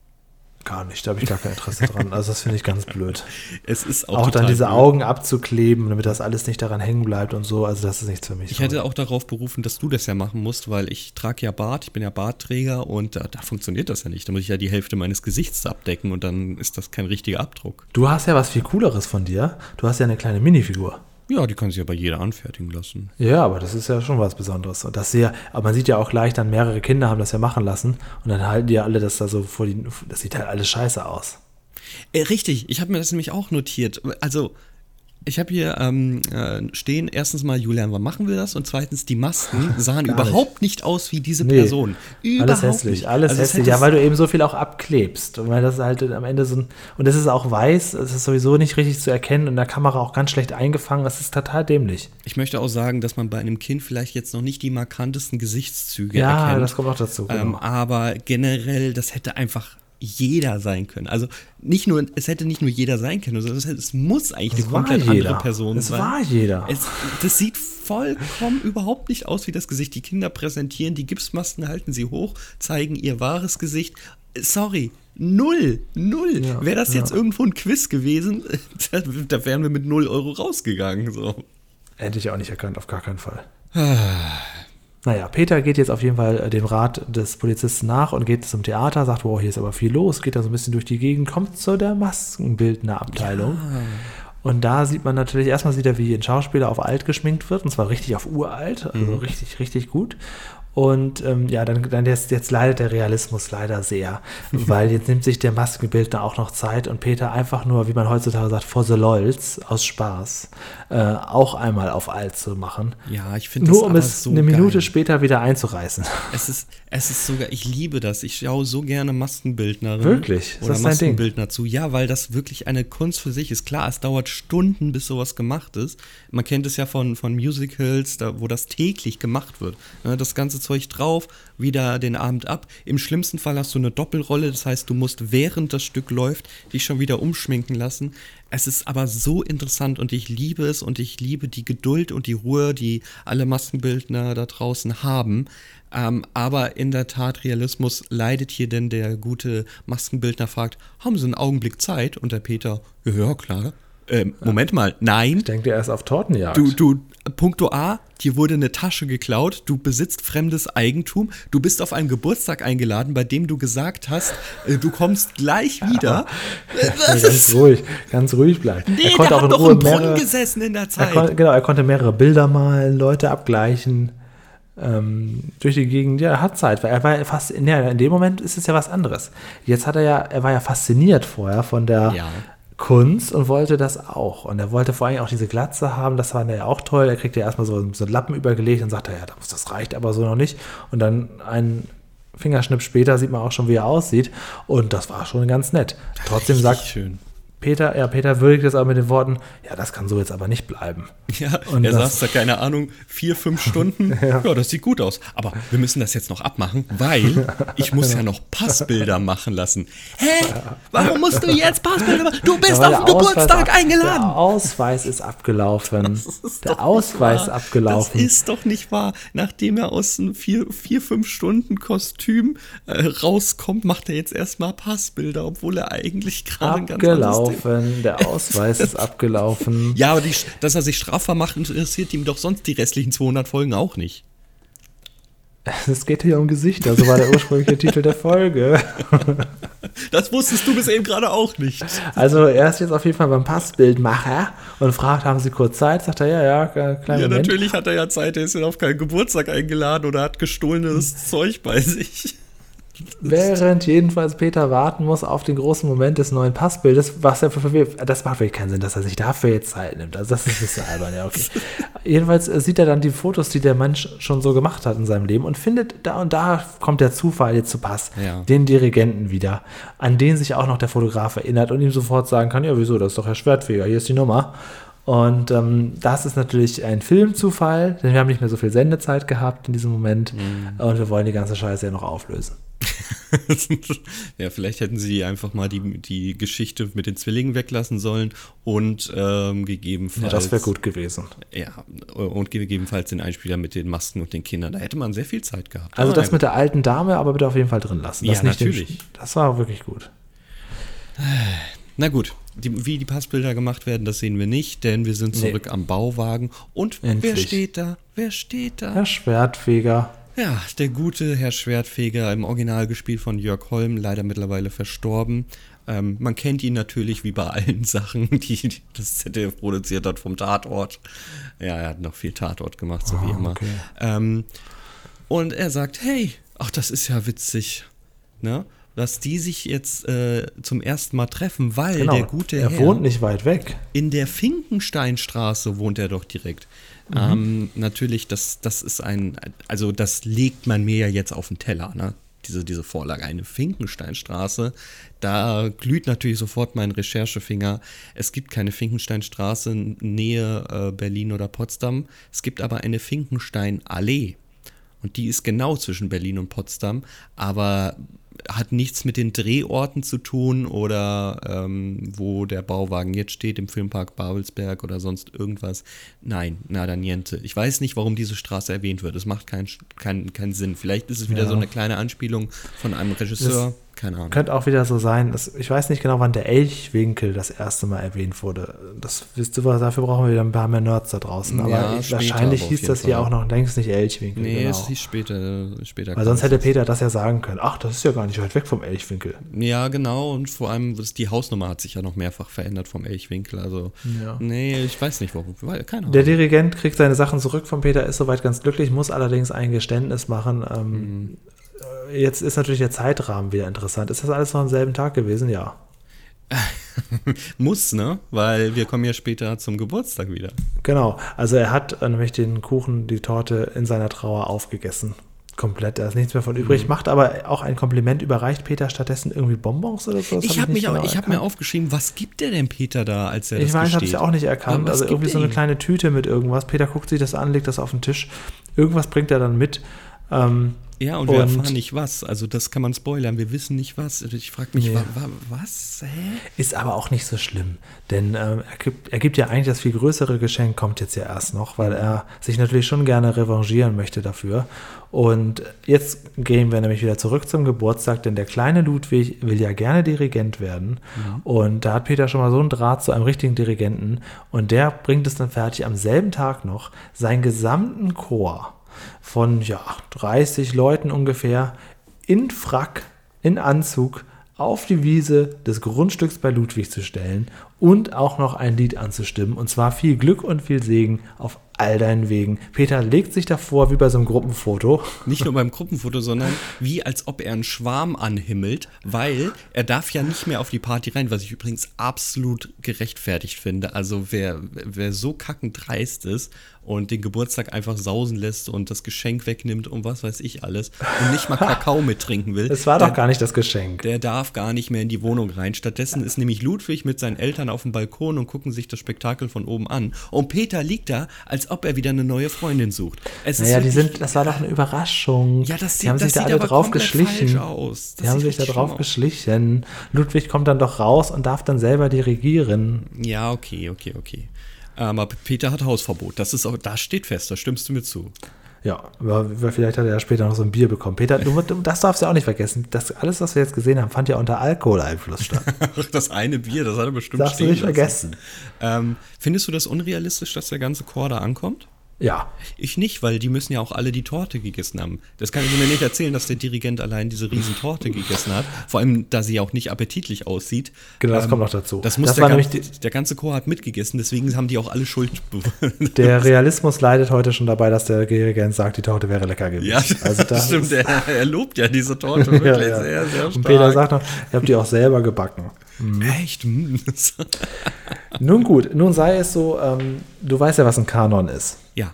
Gar nicht, da habe ich gar kein Interesse dran. Also das finde ich ganz blöd. Es ist auch, auch dann diese blöd. Augen abzukleben, damit das alles nicht daran hängen bleibt und so. Also das ist nichts für mich. Ich hätte auch darauf berufen, dass du das ja machen musst, weil ich trage ja Bart, ich bin ja Bartträger und da, da funktioniert das ja nicht. Da muss ich ja die Hälfte meines Gesichts abdecken und dann ist das kein richtiger Abdruck. Du hast ja was viel Cooleres von dir. Du hast ja eine kleine Minifigur. Ja, die kann sich aber jeder anfertigen lassen. Ja, aber das ist ja schon was Besonderes. Und das sehr, aber man sieht ja auch gleich, dann mehrere Kinder haben das ja machen lassen und dann halten die ja alle das da so vor die. Das sieht halt alles scheiße aus. Äh, richtig, ich habe mir das nämlich auch notiert. Also, ich habe hier ähm, äh, stehen, erstens mal, Julian, wann machen wir das? Und zweitens, die Masken sahen überhaupt nicht. aus wie diese nee, Person. Überhaupt alles hässlich, nicht. alles also hässlich. Ja, weil du eben so viel auch abklebst. Und weil das halt am Ende so ein, und es ist auch weiß, es ist sowieso nicht richtig zu erkennen und in der Kamera auch ganz schlecht eingefangen. Das ist total dämlich. Ich möchte auch sagen, dass man bei einem Kind vielleicht jetzt noch nicht die markantesten Gesichtszüge ja, erkennt. Ja, das kommt auch dazu. Genau. Ähm, aber generell, das hätte einfach jeder sein können. Also nicht nur, es hätte nicht nur jeder sein können, sondern es, es muss eigentlich das eine komplett jeder. andere Person das sein. Das war jeder. Es, das sieht vollkommen überhaupt nicht aus wie das Gesicht. Die Kinder präsentieren die Gipsmasken, halten sie hoch, zeigen ihr wahres Gesicht. Sorry, null, null. Ja, Wäre das ja. jetzt irgendwo ein Quiz gewesen, da, da wären wir mit null Euro rausgegangen. So. Hätte ich auch nicht erkannt, auf gar keinen Fall. Naja, Peter geht jetzt auf jeden Fall äh, dem Rat des Polizisten nach und geht zum Theater, sagt, wow, hier ist aber viel los, geht da so ein bisschen durch die Gegend, kommt zu der Maskenbildnerabteilung. Ja. Und da sieht man natürlich, erstmal sieht er, wie ein Schauspieler auf alt geschminkt wird, und zwar richtig auf uralt, also mhm. richtig, richtig gut. Und ähm, ja, dann, dann jetzt, jetzt leidet der Realismus leider sehr, weil jetzt nimmt sich der Maskenbildner auch noch Zeit und Peter einfach nur, wie man heutzutage sagt, for the lols, aus Spaß, äh, auch einmal auf alt zu machen. Ja, ich finde Nur um es so eine Minute geil. später wieder einzureißen. Es ist, es ist sogar, ich liebe das. Ich schaue so gerne Maskenbildnerin. Wirklich? Oder Maskenbildner zu. Ja, weil das wirklich eine Kunst für sich ist. Klar, es dauert Stunden, bis sowas gemacht ist. Man kennt es ja von, von Musicals, da, wo das täglich gemacht wird. Ne, das Ganze Zeug drauf, wieder den Abend ab. Im schlimmsten Fall hast du eine Doppelrolle, das heißt, du musst während das Stück läuft, dich schon wieder umschminken lassen. Es ist aber so interessant und ich liebe es und ich liebe die Geduld und die Ruhe, die alle Maskenbildner da draußen haben. Ähm, aber in der Tat, Realismus leidet hier denn der gute Maskenbildner fragt, haben Sie einen Augenblick Zeit? Und der Peter, ja, ja klar. Ähm, Moment mal, nein. Ich denke, er ist auf Tortenjagd. Du, du, Punkto A, dir wurde eine Tasche geklaut, du besitzt fremdes Eigentum, du bist auf einen Geburtstag eingeladen, bei dem du gesagt hast, äh, du kommst gleich wieder. Ja, ganz ruhig, ganz ruhig bleiben. Nee, er konnte der auch hat in Ruhe im Brunnen mehrere, gesessen in der Zeit. Er kon, genau, er konnte mehrere Bilder malen, Leute abgleichen. Ähm, durch die Gegend, ja, er hat Zeit, weil er war fast, ja, in dem Moment ist es ja was anderes. Jetzt hat er ja, er war ja fasziniert vorher von der ja. Kunst und wollte das auch. Und er wollte vor allem auch diese Glatze haben, das war ja auch toll. Er kriegte ja erstmal so, so einen Lappen übergelegt und sagte, ja, das reicht aber so noch nicht. Und dann ein Fingerschnipp später sieht man auch schon, wie er aussieht. Und das war schon ganz nett. Trotzdem sagt, schön. Peter, ja, Peter würdigt es aber mit den Worten, ja, das kann so jetzt aber nicht bleiben. Ja, und er saß da, keine Ahnung, vier, fünf Stunden. ja. ja. das sieht gut aus. Aber wir müssen das jetzt noch abmachen, weil ich muss ja noch Passbilder machen lassen. Hä? Warum musst du jetzt Passbilder machen? Du bist auf den Geburtstag eingeladen. Der Ausweis ist abgelaufen. Ist der Ausweis ist abgelaufen. Das ist doch nicht wahr. Nachdem er aus einem vier, vier fünf Stunden Kostüm äh, rauskommt, macht er jetzt erstmal Passbilder, obwohl er eigentlich gerade ein ganz anderes abgelaufen, der Ausweis ist abgelaufen. Ja, aber die, dass er sich strafbar macht, interessiert ihm doch sonst die restlichen 200 Folgen auch nicht. Es geht hier um Gesichter, so war der ursprüngliche Titel der Folge. Das wusstest du bis eben gerade auch nicht. Also er ist jetzt auf jeden Fall beim Passbildmacher und fragt, haben Sie kurz Zeit? Sagt er, ja, ja, kleinen Ja, Moment. natürlich hat er ja Zeit, er ist ja auf keinen Geburtstag eingeladen oder hat gestohlenes Zeug bei sich. Während jedenfalls Peter warten muss auf den großen Moment des neuen Passbildes, was er für, für das macht wirklich keinen Sinn, dass er sich dafür jetzt Zeit nimmt. Also das ist ein bisschen albern, ja, okay. jedenfalls äh, sieht er dann die Fotos, die der Mensch schon so gemacht hat in seinem Leben und findet da und da kommt der Zufall jetzt zu Pass, ja. den Dirigenten wieder, an den sich auch noch der Fotograf erinnert und ihm sofort sagen kann, ja wieso, das ist doch Herr Schwertfeger, hier ist die Nummer. Und ähm, das ist natürlich ein Filmzufall, denn wir haben nicht mehr so viel Sendezeit gehabt in diesem Moment mhm. und wir wollen die ganze Scheiße ja noch auflösen. ja, vielleicht hätten sie einfach mal die, die Geschichte mit den Zwillingen weglassen sollen und ähm, gegebenenfalls. Ja, das wäre gut gewesen. Ja, und gegebenenfalls den Einspieler mit den Masken und den Kindern. Da hätte man sehr viel Zeit gehabt. Also, das mit der alten Dame aber bitte auf jeden Fall drin lassen. Das ja, natürlich. Den, das war wirklich gut. Na gut, die, wie die Passbilder gemacht werden, das sehen wir nicht, denn wir sind zurück nee. am Bauwagen. Und Endlich. wer steht da? Wer steht da? Herr Schwertfeger. Ja, der gute Herr Schwertfeger, im Original gespielt von Jörg Holm, leider mittlerweile verstorben. Ähm, man kennt ihn natürlich wie bei allen Sachen, die das ZDF produziert hat vom Tatort. Ja, er hat noch viel Tatort gemacht, so oh, wie immer. Okay. Ähm, und er sagt, hey, ach, das ist ja witzig. Ne? Dass die sich jetzt äh, zum ersten Mal treffen, weil genau. der gute er Herr. wohnt nicht weit weg. In der Finkensteinstraße wohnt er doch direkt. Mhm. Ähm, natürlich, das, das ist ein, also das legt man mir ja jetzt auf den Teller, ne? Diese, diese Vorlage, eine Finkensteinstraße. Da glüht natürlich sofort mein Recherchefinger. Es gibt keine Finkensteinstraße Nähe äh, Berlin oder Potsdam. Es gibt aber eine Finkensteinallee. Und die ist genau zwischen Berlin und Potsdam. Aber hat nichts mit den Drehorten zu tun oder ähm, wo der Bauwagen jetzt steht, im Filmpark Babelsberg oder sonst irgendwas. Nein, nada niente. Ich weiß nicht, warum diese Straße erwähnt wird. Es macht keinen kein, kein Sinn. Vielleicht ist es wieder ja. so eine kleine Anspielung von einem Regisseur. Das keine Ahnung. Könnte auch wieder so sein. Dass, ich weiß nicht genau, wann der Elchwinkel das erste Mal erwähnt wurde. Das wisst was, dafür brauchen wir wieder ein paar mehr Nerds da draußen. Aber ja, ich, wahrscheinlich hieß das Fall. hier auch noch längst nicht Elchwinkel. Nee, genau. es hieß später. später Weil sonst hätte Peter das ja sagen können. Ach, das ist ja gar nicht weit weg vom Elchwinkel. Ja, genau. Und vor allem, die Hausnummer hat sich ja noch mehrfach verändert vom Elchwinkel. Also, ja. nee, ich weiß nicht, warum. Keine Ahnung. Der Dirigent kriegt seine Sachen zurück von Peter, ist soweit ganz glücklich, muss allerdings ein Geständnis machen. Ähm, mhm jetzt ist natürlich der Zeitrahmen wieder interessant. Ist das alles noch am selben Tag gewesen? Ja. Muss, ne? Weil wir kommen ja später zum Geburtstag wieder. Genau. Also er hat äh, nämlich den Kuchen, die Torte in seiner Trauer aufgegessen. Komplett, da ist nichts mehr von übrig. Mhm. Macht aber auch ein Kompliment, überreicht Peter stattdessen irgendwie Bonbons oder so? ich habe hab, genau hab mir aufgeschrieben, was gibt der denn Peter da, als er ich das Ich weiß, habe es ja auch nicht erkannt. Also irgendwie so eine kleine Tüte mit irgendwas. Peter guckt sich das an, legt das auf den Tisch. Irgendwas bringt er dann mit. Ähm, ja, und, und wir erfahren nicht was. Also das kann man spoilern. Wir wissen nicht was. Ich frage mich, ja. wa, wa, was? Hä? Ist aber auch nicht so schlimm. Denn ähm, er, gibt, er gibt ja eigentlich das viel größere Geschenk, kommt jetzt ja erst noch, weil er sich natürlich schon gerne revanchieren möchte dafür. Und jetzt gehen wir nämlich wieder zurück zum Geburtstag, denn der kleine Ludwig will ja gerne Dirigent werden. Mhm. Und da hat Peter schon mal so einen Draht zu einem richtigen Dirigenten. Und der bringt es dann fertig, am selben Tag noch seinen gesamten Chor von ja, 30 Leuten ungefähr in Frack, in Anzug auf die Wiese des Grundstücks bei Ludwig zu stellen und auch noch ein Lied anzustimmen. Und zwar viel Glück und viel Segen auf all deinen Wegen. Peter legt sich davor wie bei so einem Gruppenfoto. Nicht nur beim Gruppenfoto, sondern wie als ob er einen Schwarm anhimmelt, weil er darf ja nicht mehr auf die Party rein, was ich übrigens absolut gerechtfertigt finde. Also wer, wer so kackend dreist ist und den Geburtstag einfach sausen lässt und das Geschenk wegnimmt und was weiß ich alles und nicht mal Kakao mittrinken will. Es war doch gar nicht das Geschenk. Der darf gar nicht mehr in die Wohnung rein. Stattdessen ist nämlich Ludwig mit seinen Eltern auf dem Balkon und gucken sich das Spektakel von oben an. Und Peter liegt da, als ob er wieder eine neue Freundin sucht. Es naja, die sind, das war doch eine Überraschung. Ja, das sieht, die haben sich da alle drauf geschlichen. Aus. Das die haben sich da drauf geschlichen. Ludwig kommt dann doch raus und darf dann selber dirigieren. Ja, okay, okay, okay. Aber Peter hat Hausverbot. Das ist auch, das steht fest, da stimmst du mir zu. Ja, vielleicht hat er ja später noch so ein Bier bekommen. Peter, du, das darfst du auch nicht vergessen. Das, alles, was wir jetzt gesehen haben, fand ja unter Alkoholeinfluss statt. das eine Bier, das hat er bestimmt Darfst du nicht vergessen. Ähm, findest du das unrealistisch, dass der ganze Chor da ankommt? Ja. Ich nicht, weil die müssen ja auch alle die Torte gegessen haben. Das kann ich mir nicht erzählen, dass der Dirigent allein diese Riesentorte gegessen hat. Vor allem, da sie auch nicht appetitlich aussieht. Genau, das ähm, kommt noch dazu. Das muss das der, ganz, der ganze Chor hat mitgegessen, deswegen haben die auch alle Schuld. Der Realismus leidet heute schon dabei, dass der Dirigent sagt, die Torte wäre lecker gewesen. Ja, also das stimmt. Er, er, lobt ja diese Torte wirklich ja, ja. sehr, sehr stark. Und Peter sagt noch, ihr habt die auch selber gebacken. Mhm. Echt? nun gut, nun sei es so, ähm, du weißt ja, was ein Kanon ist. Ja.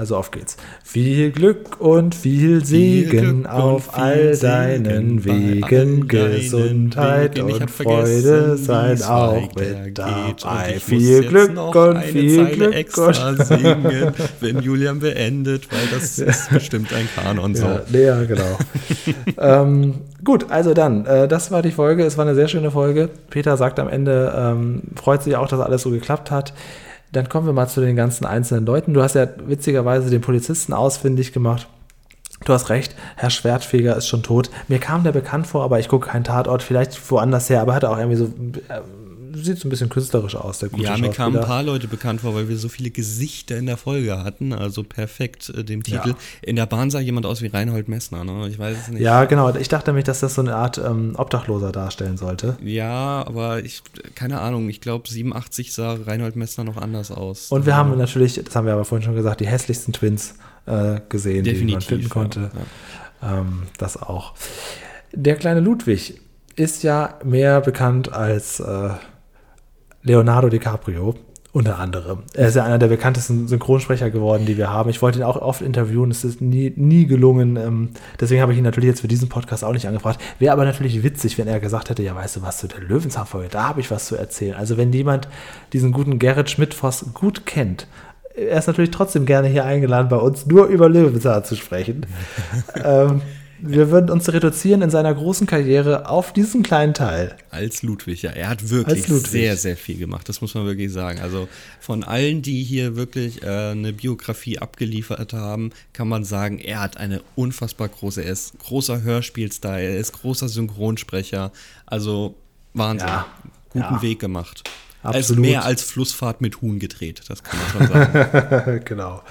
Also auf geht's. Viel Glück und viel Segen viel auf all deinen Wegen, Gesundheit Wegen. und Freude sein auch mit dabei. Viel Glück und viel Glück extra singen, wenn Julian beendet, weil das ist bestimmt ein Kanon so. Ja, ja genau. ähm, gut, also dann, äh, das war die Folge. Es war eine sehr schöne Folge. Peter sagt am Ende, ähm, freut sich auch, dass alles so geklappt hat. Dann kommen wir mal zu den ganzen einzelnen Leuten. Du hast ja witzigerweise den Polizisten ausfindig gemacht. Du hast recht, Herr Schwertfeger ist schon tot. Mir kam der bekannt vor, aber ich gucke keinen Tatort, vielleicht woanders her, aber hat auch irgendwie so äh, sieht so ein bisschen künstlerisch aus, der gute Ja, mir kamen ein paar Leute bekannt vor, weil wir so viele Gesichter in der Folge hatten, also perfekt äh, dem Titel. Ja. In der Bahn sah jemand aus wie Reinhold Messner, ne? Ich weiß es nicht. Ja, genau. Ich dachte nämlich, dass das so eine Art ähm, Obdachloser darstellen sollte. Ja, aber ich, keine Ahnung, ich glaube 87 sah Reinhold Messner noch anders aus. Und wir haben natürlich, das haben wir aber vorhin schon gesagt, die hässlichsten Twins äh, gesehen, Definitiv, die man finden konnte. Ja, ja. Ähm, das auch. Der kleine Ludwig ist ja mehr bekannt als äh, Leonardo DiCaprio. Unter anderem. Er ist ja einer der bekanntesten Synchronsprecher geworden, die wir haben. Ich wollte ihn auch oft interviewen, es ist nie, nie gelungen. Ähm, deswegen habe ich ihn natürlich jetzt für diesen Podcast auch nicht angefragt. Wäre aber natürlich witzig, wenn er gesagt hätte, ja, weißt du was, zu der Löwenzahnfolge, da habe ich was zu erzählen. Also wenn jemand diesen guten Gerrit Schmidt-Voss gut kennt, er ist natürlich trotzdem gerne hier eingeladen, bei uns nur über Löwenzahn zu sprechen. ähm, wir würden uns reduzieren in seiner großen Karriere auf diesen kleinen Teil. Als Ludwig, ja. Er hat wirklich sehr, sehr viel gemacht. Das muss man wirklich sagen. Also von allen, die hier wirklich äh, eine Biografie abgeliefert haben, kann man sagen, er hat eine unfassbar große, er ist großer Hörspielstar, er ist großer Synchronsprecher. Also Wahnsinn. Ja. Guten ja. Weg gemacht. Absolut. Er ist mehr als Flussfahrt mit Huhn gedreht, das kann man schon sagen. genau.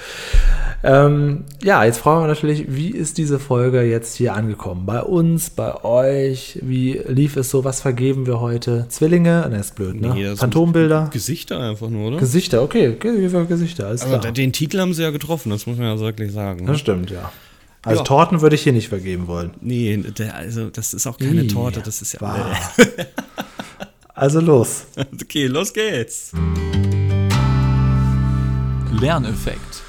Ähm, ja, jetzt fragen wir natürlich, wie ist diese Folge jetzt hier angekommen? Bei uns, bei euch? Wie lief es so? Was vergeben wir heute? Zwillinge? Ne, ist blöd, ne? Nee, Phantombilder? Gesichter einfach nur, oder? Gesichter, okay. Gesichter, alles Aber klar. den Titel haben sie ja getroffen, das muss man ja wirklich sagen. Das stimmt, ja. Also ja. Torten würde ich hier nicht vergeben wollen. Nee, der, also das ist auch keine nee, Torte, das ist ja. also los. Okay, los geht's. Lerneffekt.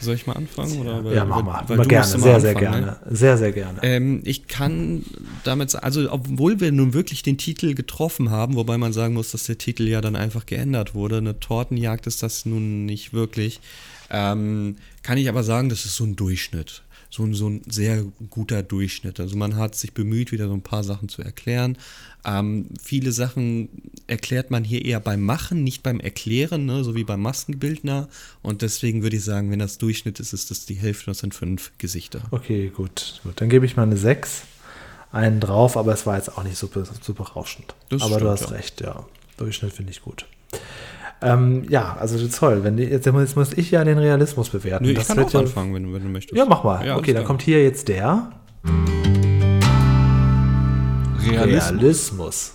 Soll ich mal anfangen? Oder? Ja, mach mal. Weil, weil gerne, sehr, sehr gerne. Ne? Sehr, sehr gerne. Ähm, ich kann damit sagen, also obwohl wir nun wirklich den Titel getroffen haben, wobei man sagen muss, dass der Titel ja dann einfach geändert wurde, eine Tortenjagd ist das nun nicht wirklich, ähm, kann ich aber sagen, das ist so ein Durchschnitt so ein, so ein sehr guter Durchschnitt. Also man hat sich bemüht, wieder so ein paar Sachen zu erklären. Ähm, viele Sachen erklärt man hier eher beim Machen, nicht beim Erklären, ne? so wie beim Maskenbildner. Und deswegen würde ich sagen, wenn das Durchschnitt ist, ist das die Hälfte, das sind fünf Gesichter. Okay, gut. gut. Dann gebe ich mal eine sechs, einen drauf, aber es war jetzt auch nicht super, super rauschend. Das aber stimmt, du hast ja. recht, ja. Durchschnitt finde ich gut. Ähm, ja, also toll. Wenn die, jetzt, jetzt, muss ich ja den Realismus bewerten. Nee, ich das kann auch ja, anfangen, wenn, wenn, du möchtest. Ja, mach mal. Ja, okay, dann kommt hier jetzt der Realismus. Realismus.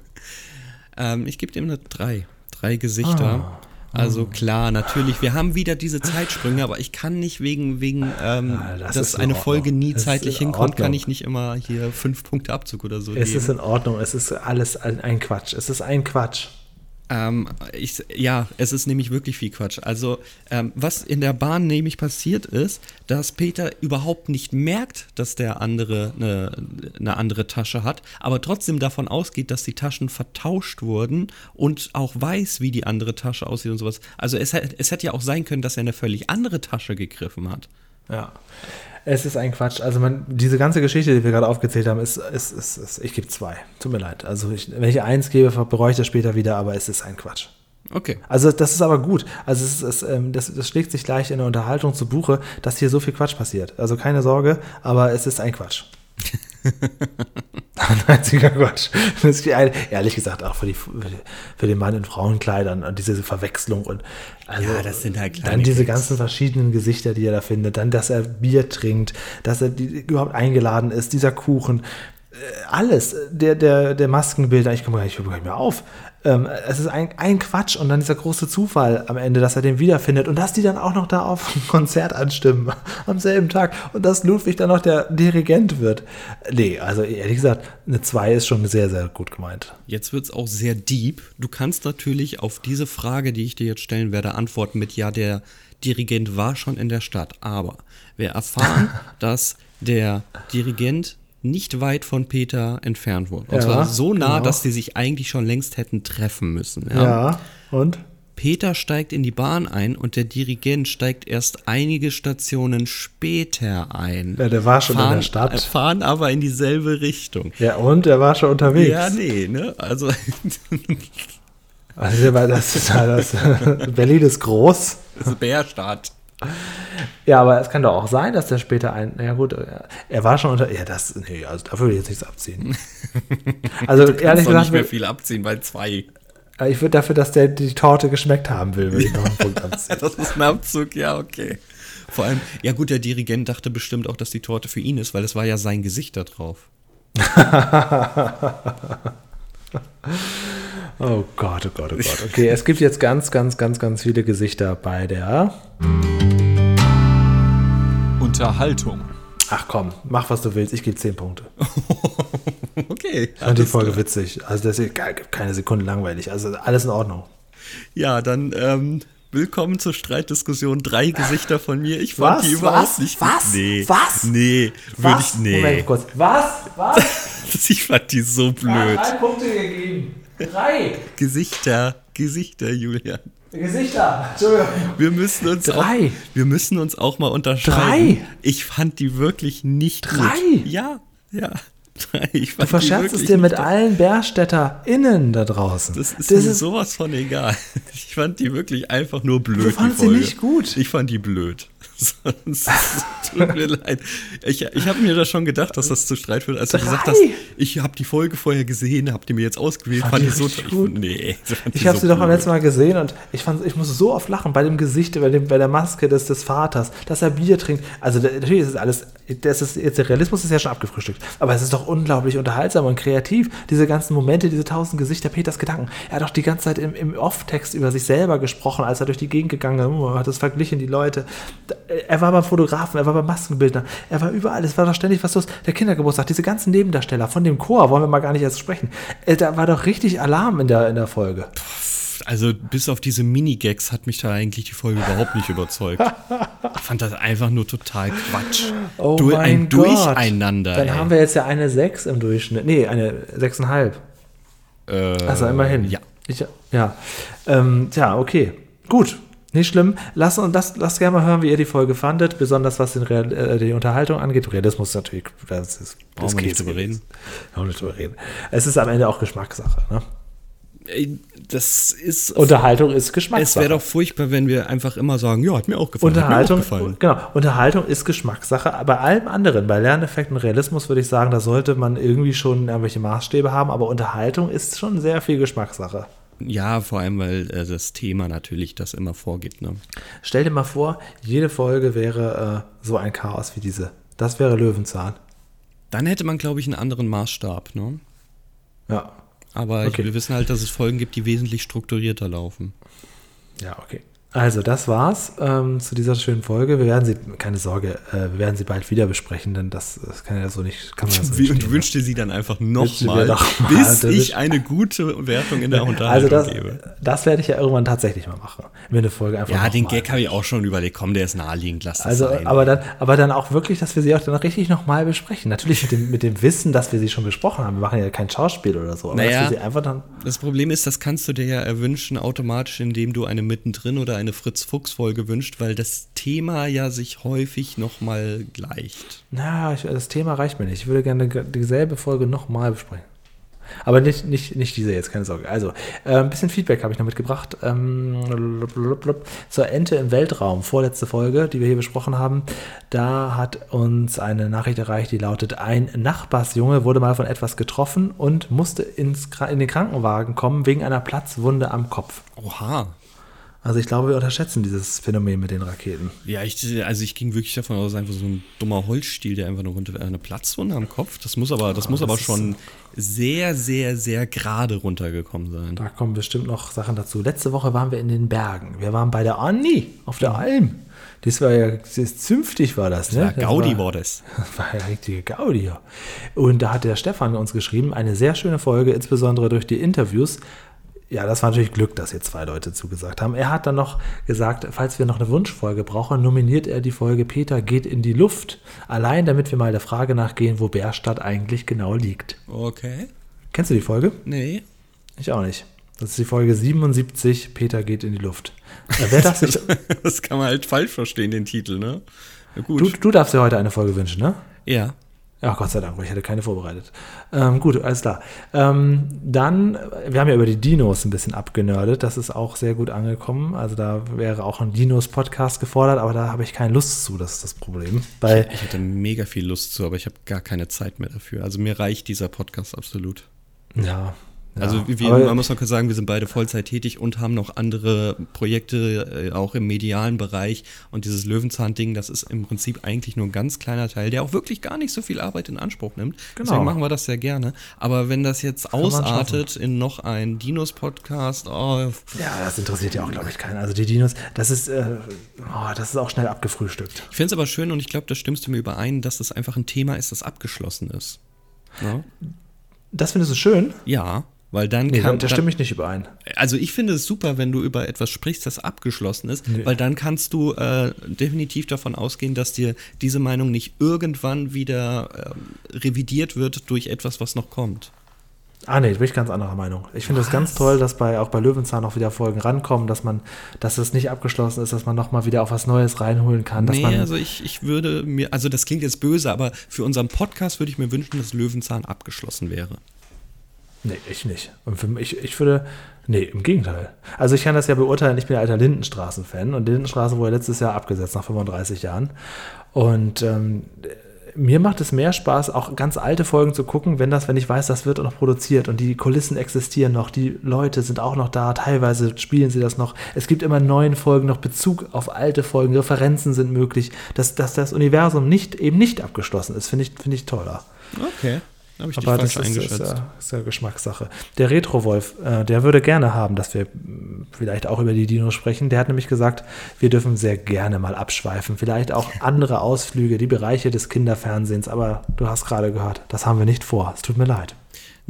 ähm, ich gebe dem eine drei. Drei Gesichter. Ah. Also klar, natürlich, wir haben wieder diese Zeitsprünge, aber ich kann nicht wegen, wegen ähm, ja, das dass eine Folge nie zeitlich hinkommt, kann ich nicht immer hier fünf Punkte Abzug oder so Es geben. ist in Ordnung, es ist alles ein Quatsch. Es ist ein Quatsch. Ähm, ich, ja, es ist nämlich wirklich viel Quatsch. Also, ähm, was in der Bahn nämlich passiert ist, dass Peter überhaupt nicht merkt, dass der andere eine, eine andere Tasche hat, aber trotzdem davon ausgeht, dass die Taschen vertauscht wurden und auch weiß, wie die andere Tasche aussieht und sowas. Also, es, es hätte ja auch sein können, dass er eine völlig andere Tasche gegriffen hat. Ja. Es ist ein Quatsch. Also man, diese ganze Geschichte, die wir gerade aufgezählt haben, ist, ist, ist, ist ich gebe zwei. Tut mir leid. Also ich, wenn ich eins gebe, bereue ich das später wieder, aber es ist ein Quatsch. Okay. Also das ist aber gut. Also es ist, ähm, das, das schlägt sich gleich in der Unterhaltung zu Buche, dass hier so viel Quatsch passiert. Also keine Sorge, aber es ist ein Quatsch. Einziger Quatsch. ehrlich gesagt, auch für, die, für den Mann in Frauenkleidern und diese Verwechslung und also ja, das sind halt dann diese ganzen verschiedenen Gesichter, die er da findet, dann, dass er Bier trinkt, dass er die, überhaupt eingeladen ist, dieser Kuchen, äh, alles, der, der, der Maskenbilder, ich komme gar nicht mehr auf. Ähm, es ist ein, ein Quatsch und dann dieser große Zufall am Ende, dass er den wiederfindet und dass die dann auch noch da auf ein Konzert anstimmen am selben Tag und dass Ludwig dann noch der Dirigent wird. Nee, also ehrlich gesagt, eine 2 ist schon sehr, sehr gut gemeint. Jetzt wird es auch sehr deep. Du kannst natürlich auf diese Frage, die ich dir jetzt stellen werde, antworten mit Ja, der Dirigent war schon in der Stadt, aber wir erfahren, dass der Dirigent nicht weit von Peter entfernt wurde. Und ja, zwar so nah, genau. dass die sich eigentlich schon längst hätten treffen müssen. Ja, ja und? Peter steigt in die Bahn ein und der Dirigent steigt erst einige Stationen später ein. Ja, der war schon fahren, in der Stadt. Fahren aber in dieselbe Richtung. Ja, und er war schon unterwegs. Ja, nee, ne? Also. also das ist das. Berlin ist groß. Das ist Bärstadt. Ja, aber es kann doch auch sein, dass der später ein. Ja, gut, er war schon unter. Ja, das. Nee, also dafür würde ich jetzt nichts abziehen. Also, du ehrlich gesagt. nicht mehr viel abziehen, weil zwei. Ich würde dafür, dass der die Torte geschmeckt haben will, würde ich noch einen Punkt abziehen. das ist ein Abzug, ja, okay. Vor allem, ja gut, der Dirigent dachte bestimmt auch, dass die Torte für ihn ist, weil es war ja sein Gesicht da drauf. oh Gott, oh Gott, oh Gott. Okay, es gibt jetzt ganz, ganz, ganz, ganz viele Gesichter bei der. Unterhaltung. Ach komm, mach was du willst, ich gebe 10 Punkte. okay. Ich fand die Folge klar. witzig. Also das ist keine Sekunde langweilig. Also alles in Ordnung. Ja, dann ähm, willkommen zur Streitdiskussion. Drei Gesichter von mir. Ich fand was? die überhaupt was? nicht Was? Nee. Was? Nee, würde ich. Nee. Moment kurz. Was? Was? ich fand die so blöd. Drei Punkte gegeben. Drei. Gesichter. Gesichter, Julian. Gesichter. Entschuldigung. Wir müssen uns Drei. Auch, wir müssen uns auch mal unterscheiden. Drei. Ich fand die wirklich nicht Drei. gut. Ja, ja. du verscherzst es dir mit allen BerstädterInnen da draußen. Das ist das mir ist sowas von egal. Ich fand die wirklich einfach nur blöd. Du fandst sie nicht gut. Ich fand die blöd. Sonst tut mir leid. Ich, ich habe mir da schon gedacht, dass das zu Streit führt, als du gesagt hast, ich habe die Folge vorher gesehen, habt ihr mir jetzt ausgewählt, fand, fand ich so gut. Nee, ich habe so sie doch am letzten Mal gesehen und ich fand, ich musste so oft lachen bei dem Gesicht, bei, dem, bei der Maske des, des Vaters, dass er Bier trinkt. Also natürlich ist es alles, das ist, jetzt der Realismus ist ja schon abgefrühstückt, aber es ist doch unglaublich unterhaltsam und kreativ. Diese ganzen Momente, diese tausend Gesichter, Peters Gedanken. Er hat doch die ganze Zeit im, im Off-Text über sich selber gesprochen, als er durch die Gegend gegangen ist, hat das verglichen, die Leute er war beim Fotografen, er war beim Maskenbildner, er war überall, es war doch ständig was los. Der Kindergeburtstag, diese ganzen Nebendarsteller von dem Chor, wollen wir mal gar nicht erst sprechen. Äh, da war doch richtig Alarm in der, in der Folge. Also bis auf diese Minigags hat mich da eigentlich die Folge überhaupt nicht überzeugt. Ich fand das einfach nur total Quatsch. Oh du, mein ein Gott. Durcheinander. Dann ey. haben wir jetzt ja eine 6 im Durchschnitt. Nee, eine 6,5. Äh, also immerhin. Ja. Ich, ja. Ähm, tja, okay. Gut. Nicht schlimm. Lasst uns das, lasst gerne mal hören, wie ihr die Folge fandet, besonders was den Real, äh, die Unterhaltung angeht. Realismus natürlich, das ist, das Brauchen nicht drüber reden. nicht drüber reden. Es ist am Ende auch Geschmackssache. Ne? Das ist. Unterhaltung ist Geschmackssache. Es wäre doch furchtbar, wenn wir einfach immer sagen, ja, hat mir auch gefallen. Unterhaltung, auch gefallen. genau. Unterhaltung ist Geschmackssache. Bei allem anderen, bei Lerneffekten und Realismus würde ich sagen, da sollte man irgendwie schon irgendwelche Maßstäbe haben, aber Unterhaltung ist schon sehr viel Geschmackssache. Ja, vor allem, weil äh, das Thema natürlich das immer vorgibt. Ne? Stell dir mal vor, jede Folge wäre äh, so ein Chaos wie diese. Das wäre Löwenzahn. Dann hätte man, glaube ich, einen anderen Maßstab. Ne? Ja. Aber okay. wir wissen halt, dass es Folgen gibt, die wesentlich strukturierter laufen. Ja, okay. Also, das war's ähm, zu dieser schönen Folge. Wir werden sie, keine Sorge, äh, wir werden sie bald wieder besprechen, denn das, das kann ja so nicht. Kann man so nicht und wünschte sie dann einfach nochmal, bis ich eine gute Wertung in der Unterhaltung also das, gebe. Das werde ich ja irgendwann tatsächlich mal machen. Mir eine Folge einfach. Ja, den Gag habe ich auch schon überlegt. Komm, der ist naheliegend, lass das also, sein. Aber dann, aber dann auch wirklich, dass wir sie auch dann richtig nochmal besprechen. Natürlich mit dem, mit dem Wissen, dass wir sie schon besprochen haben. Wir machen ja kein Schauspiel oder so. Aber naja, dass wir sie einfach dann. Das Problem ist, das kannst du dir ja erwünschen automatisch, indem du eine mittendrin oder eine Fritz Fuchs Folge wünscht, weil das Thema ja sich häufig nochmal gleicht. Na, ich, das Thema reicht mir nicht. Ich würde gerne dieselbe Folge nochmal besprechen. Aber nicht, nicht, nicht diese jetzt, keine Sorge. Also, äh, ein bisschen Feedback habe ich noch mitgebracht. Ähm, zur Ente im Weltraum, vorletzte Folge, die wir hier besprochen haben. Da hat uns eine Nachricht erreicht, die lautet: Ein Nachbarsjunge wurde mal von etwas getroffen und musste ins, in den Krankenwagen kommen wegen einer Platzwunde am Kopf. Oha. Also ich glaube, wir unterschätzen dieses Phänomen mit den Raketen. Ja, ich, also ich ging wirklich davon aus, einfach so ein dummer Holzstiel, der einfach nur runter eine Platzwunde am Kopf. Das muss aber, das oh, muss das aber schon sehr, sehr, sehr gerade runtergekommen sein. Da kommen bestimmt noch Sachen dazu. Letzte Woche waren wir in den Bergen. Wir waren bei der Anni auf der Alm. Das war ja das zünftig war das, ne? Das war Gaudi war, war das. Das war ja richtige Gaudi, ja. Und da hat der Stefan uns geschrieben, eine sehr schöne Folge, insbesondere durch die Interviews ja, das war natürlich Glück, dass hier zwei Leute zugesagt haben. Er hat dann noch gesagt, falls wir noch eine Wunschfolge brauchen, nominiert er die Folge Peter geht in die Luft. Allein damit wir mal der Frage nachgehen, wo Bärstadt eigentlich genau liegt. Okay. Kennst du die Folge? Nee. Ich auch nicht. Das ist die Folge 77, Peter geht in die Luft. Wer darf sich das kann man halt falsch verstehen, den Titel, ne? gut. Du, du darfst dir heute eine Folge wünschen, ne? Ja. Ja, Gott sei Dank, weil ich hatte keine vorbereitet. Ähm, gut, alles klar. Ähm, dann, wir haben ja über die Dinos ein bisschen abgenördet. Das ist auch sehr gut angekommen. Also da wäre auch ein Dinos-Podcast gefordert, aber da habe ich keine Lust zu. Das ist das Problem. Weil ich hätte mega viel Lust zu, aber ich habe gar keine Zeit mehr dafür. Also mir reicht dieser Podcast absolut. Ja, also wir, man muss noch kurz sagen, wir sind beide Vollzeit tätig und haben noch andere Projekte, äh, auch im medialen Bereich. Und dieses Löwenzahn-Ding, das ist im Prinzip eigentlich nur ein ganz kleiner Teil, der auch wirklich gar nicht so viel Arbeit in Anspruch nimmt. Genau. Deswegen machen wir das sehr gerne. Aber wenn das jetzt Kann ausartet in noch ein Dinos-Podcast, oh. Ja, das interessiert ja auch, glaube ich, keinen. Also die Dinos, das ist, äh, oh, das ist auch schnell abgefrühstückt. Ich finde es aber schön und ich glaube, da stimmst du mir überein, dass das einfach ein Thema ist, das abgeschlossen ist. Ja? Das findest du schön? Ja. Weil dann nee, kann. Da stimme ich nicht überein. Also ich finde es super, wenn du über etwas sprichst, das abgeschlossen ist, nee. weil dann kannst du äh, definitiv davon ausgehen, dass dir diese Meinung nicht irgendwann wieder äh, revidiert wird durch etwas, was noch kommt. Ah nee, bin ich ganz anderer Meinung. Ich finde es ganz toll, dass bei auch bei Löwenzahn auch wieder Folgen rankommen, dass man, dass es nicht abgeschlossen ist, dass man nochmal wieder auf was Neues reinholen kann. nee, also ich, ich würde mir, also das klingt jetzt böse, aber für unseren Podcast würde ich mir wünschen, dass Löwenzahn abgeschlossen wäre. Nee, ich nicht. Und für mich, ich würde, nee, im Gegenteil. Also ich kann das ja beurteilen, ich bin alter Lindenstraßen-Fan und Lindenstraße wurde letztes Jahr abgesetzt, nach 35 Jahren. Und ähm, mir macht es mehr Spaß, auch ganz alte Folgen zu gucken, wenn das, wenn ich weiß, das wird auch noch produziert und die Kulissen existieren noch, die Leute sind auch noch da, teilweise spielen sie das noch. Es gibt immer neuen Folgen noch Bezug auf alte Folgen, Referenzen sind möglich, dass, dass das Universum nicht eben nicht abgeschlossen ist, finde ich, finde ich toller. Okay. Habe ich Aber das ist, ist, ja, ist ja Geschmackssache. Der Retro-Wolf, äh, der würde gerne haben, dass wir vielleicht auch über die Dinos sprechen. Der hat nämlich gesagt, wir dürfen sehr gerne mal abschweifen. Vielleicht auch andere Ausflüge, die Bereiche des Kinderfernsehens. Aber du hast gerade gehört, das haben wir nicht vor. Es tut mir leid.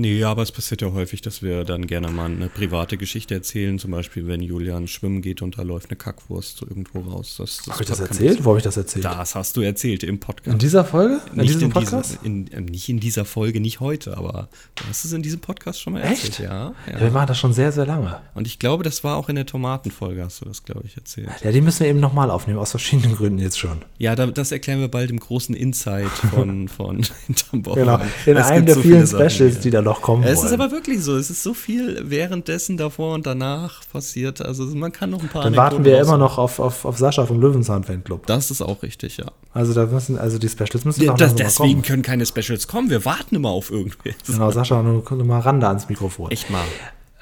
Nee, aber es passiert ja häufig, dass wir dann gerne mal eine private Geschichte erzählen. Zum Beispiel, wenn Julian schwimmen geht und da läuft eine Kackwurst irgendwo raus. Das, das habe ich das erzählt? Wo habe ich das erzählt? Das hast du erzählt im Podcast. In dieser Folge? In nicht diesem in Podcast? Diese, in, äh, nicht in dieser Folge, nicht heute, aber du hast es in diesem Podcast schon mal erzählt. Echt? Ja, ja. ja wir machen das schon sehr, sehr lange. Und ich glaube, das war auch in der Tomatenfolge, hast du das, glaube ich, erzählt. Ja, die müssen wir eben nochmal aufnehmen, aus verschiedenen Gründen jetzt schon. Ja, da, das erklären wir bald im großen Insight von, von Hinterm Genau, in einem der so vielen Specials, Sachen, die da noch kommen Es wollen. ist aber wirklich so. Es ist so viel währenddessen davor und danach passiert. Also man kann noch ein paar. Dann warten wir immer noch auf, auf, auf Sascha vom Löwenzahn Fanclub. Das ist auch richtig, ja. Also da müssen, also die Specials müssen ja, das, Deswegen kommen. können keine Specials kommen. Wir warten immer auf irgendwas. Genau, Sascha, nur, nur mal ran da ans Mikrofon. Echt mal.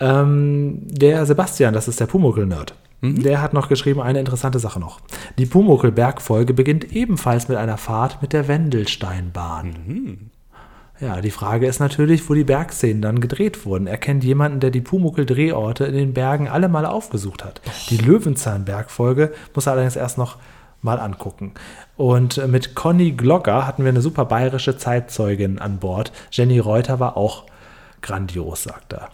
Ähm, der Sebastian, das ist der Pumuckl-Nerd. Mhm. Der hat noch geschrieben, eine interessante Sache noch. Die Pumuckl-Bergfolge beginnt ebenfalls mit einer Fahrt mit der Wendelsteinbahn. Mhm. Ja, die Frage ist natürlich, wo die Bergszenen dann gedreht wurden. Er kennt jemanden, der die Pumuckl-Drehorte in den Bergen alle mal aufgesucht hat. Die Löwenzahn-Bergfolge muss er allerdings erst noch mal angucken. Und mit Conny Glogger hatten wir eine super bayerische Zeitzeugin an Bord. Jenny Reuter war auch grandios, sagt er.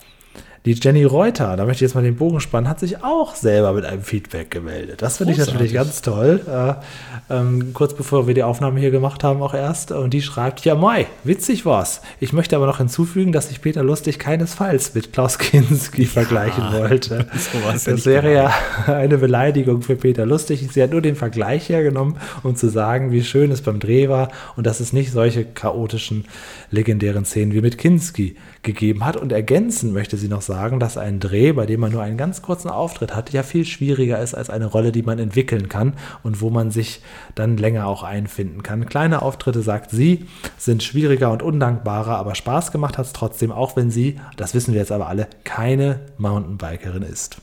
Die Jenny Reuter, da möchte ich jetzt mal den Bogen spannen, hat sich auch selber mit einem Feedback gemeldet. Das finde ich natürlich ganz toll. Äh, ähm, kurz bevor wir die Aufnahme hier gemacht haben, auch erst. Und die schreibt: Ja, Mai, witzig war's. Ich möchte aber noch hinzufügen, dass sich Peter Lustig keinesfalls mit Klaus Kinski ja, vergleichen wollte. das wäre ja eine Beleidigung für Peter Lustig. Sie hat nur den Vergleich hergenommen, um zu sagen, wie schön es beim Dreh war und dass es nicht solche chaotischen, legendären Szenen wie mit Kinski gegeben hat. Und ergänzen möchte sie noch sagen, dass ein Dreh, bei dem man nur einen ganz kurzen Auftritt hat, ja viel schwieriger ist als eine Rolle, die man entwickeln kann und wo man sich dann länger auch einfinden kann. Kleine Auftritte, sagt sie, sind schwieriger und undankbarer, aber Spaß gemacht hat es trotzdem, auch wenn sie, das wissen wir jetzt aber alle, keine Mountainbikerin ist.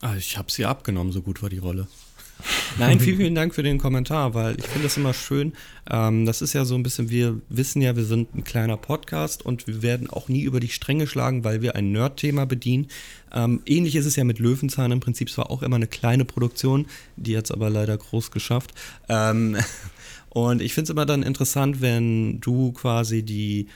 Ah, ich habe sie abgenommen, so gut war die Rolle. Nein, vielen, vielen Dank für den Kommentar, weil ich finde das immer schön. Ähm, das ist ja so ein bisschen, wir wissen ja, wir sind ein kleiner Podcast und wir werden auch nie über die Stränge schlagen, weil wir ein Nerd-Thema bedienen. Ähm, ähnlich ist es ja mit Löwenzahn im Prinzip. Es war auch immer eine kleine Produktion, die hat es aber leider groß geschafft. Ähm, und ich finde es immer dann interessant, wenn du quasi die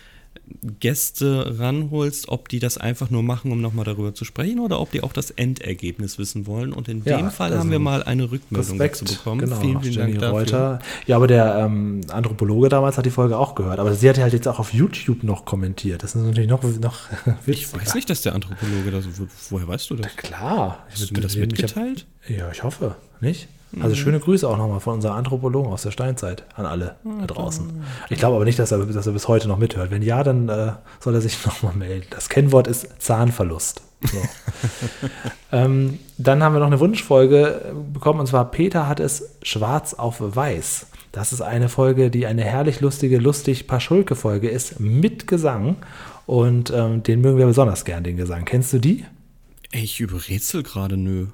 Gäste ranholst, ob die das einfach nur machen, um nochmal darüber zu sprechen oder ob die auch das Endergebnis wissen wollen. Und in ja, dem Fall haben wir mal eine Rückmeldung Respekt, dazu bekommen. Genau, vielen, vielen Dank dafür. Reuter. Ja, aber der ähm, Anthropologe damals hat die Folge auch gehört. Aber sie hat halt jetzt auch auf YouTube noch kommentiert. Das ist natürlich noch, noch Ich weiß nicht, dass der Anthropologe da so. Woher weißt du das? Na klar. Hast du mir das mitgeteilt? Hab, ja, ich hoffe. Nicht? Also schöne Grüße auch nochmal von unserem Anthropologen aus der Steinzeit an alle da draußen. Ich glaube aber nicht, dass er, dass er bis heute noch mithört. Wenn ja, dann äh, soll er sich nochmal melden. Das Kennwort ist Zahnverlust. So. ähm, dann haben wir noch eine Wunschfolge bekommen und zwar Peter hat es schwarz auf weiß. Das ist eine Folge, die eine herrlich lustige, lustig Paschulke-Folge ist mit Gesang und ähm, den mögen wir besonders gern, den Gesang. Kennst du die? Ich überrätsel gerade, nö.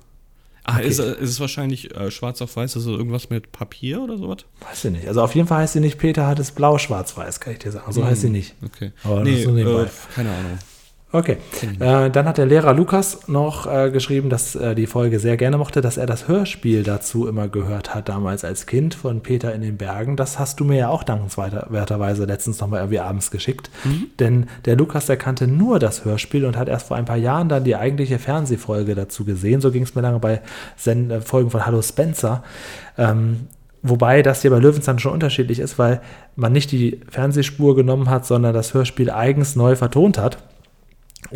Ah, okay. ist, ist, es wahrscheinlich äh, schwarz auf weiß, also irgendwas mit Papier oder sowas? Weiß ich nicht. Also auf jeden Fall heißt sie nicht Peter hat es blau schwarz weiß, kann ich dir sagen. So hm. heißt sie nicht. Okay. Aber nee, äh, keine Ahnung. Okay. Äh, dann hat der Lehrer Lukas noch äh, geschrieben, dass er die Folge sehr gerne mochte, dass er das Hörspiel dazu immer gehört hat, damals als Kind von Peter in den Bergen. Das hast du mir ja auch dankenswerterweise letztens nochmal irgendwie abends geschickt. Mhm. Denn der Lukas, der kannte nur das Hörspiel und hat erst vor ein paar Jahren dann die eigentliche Fernsehfolge dazu gesehen. So ging es mir lange bei Sen äh, Folgen von Hallo Spencer. Ähm, Wobei das hier bei Löwenzahn schon unterschiedlich ist, weil man nicht die Fernsehspur genommen hat, sondern das Hörspiel eigens neu vertont hat.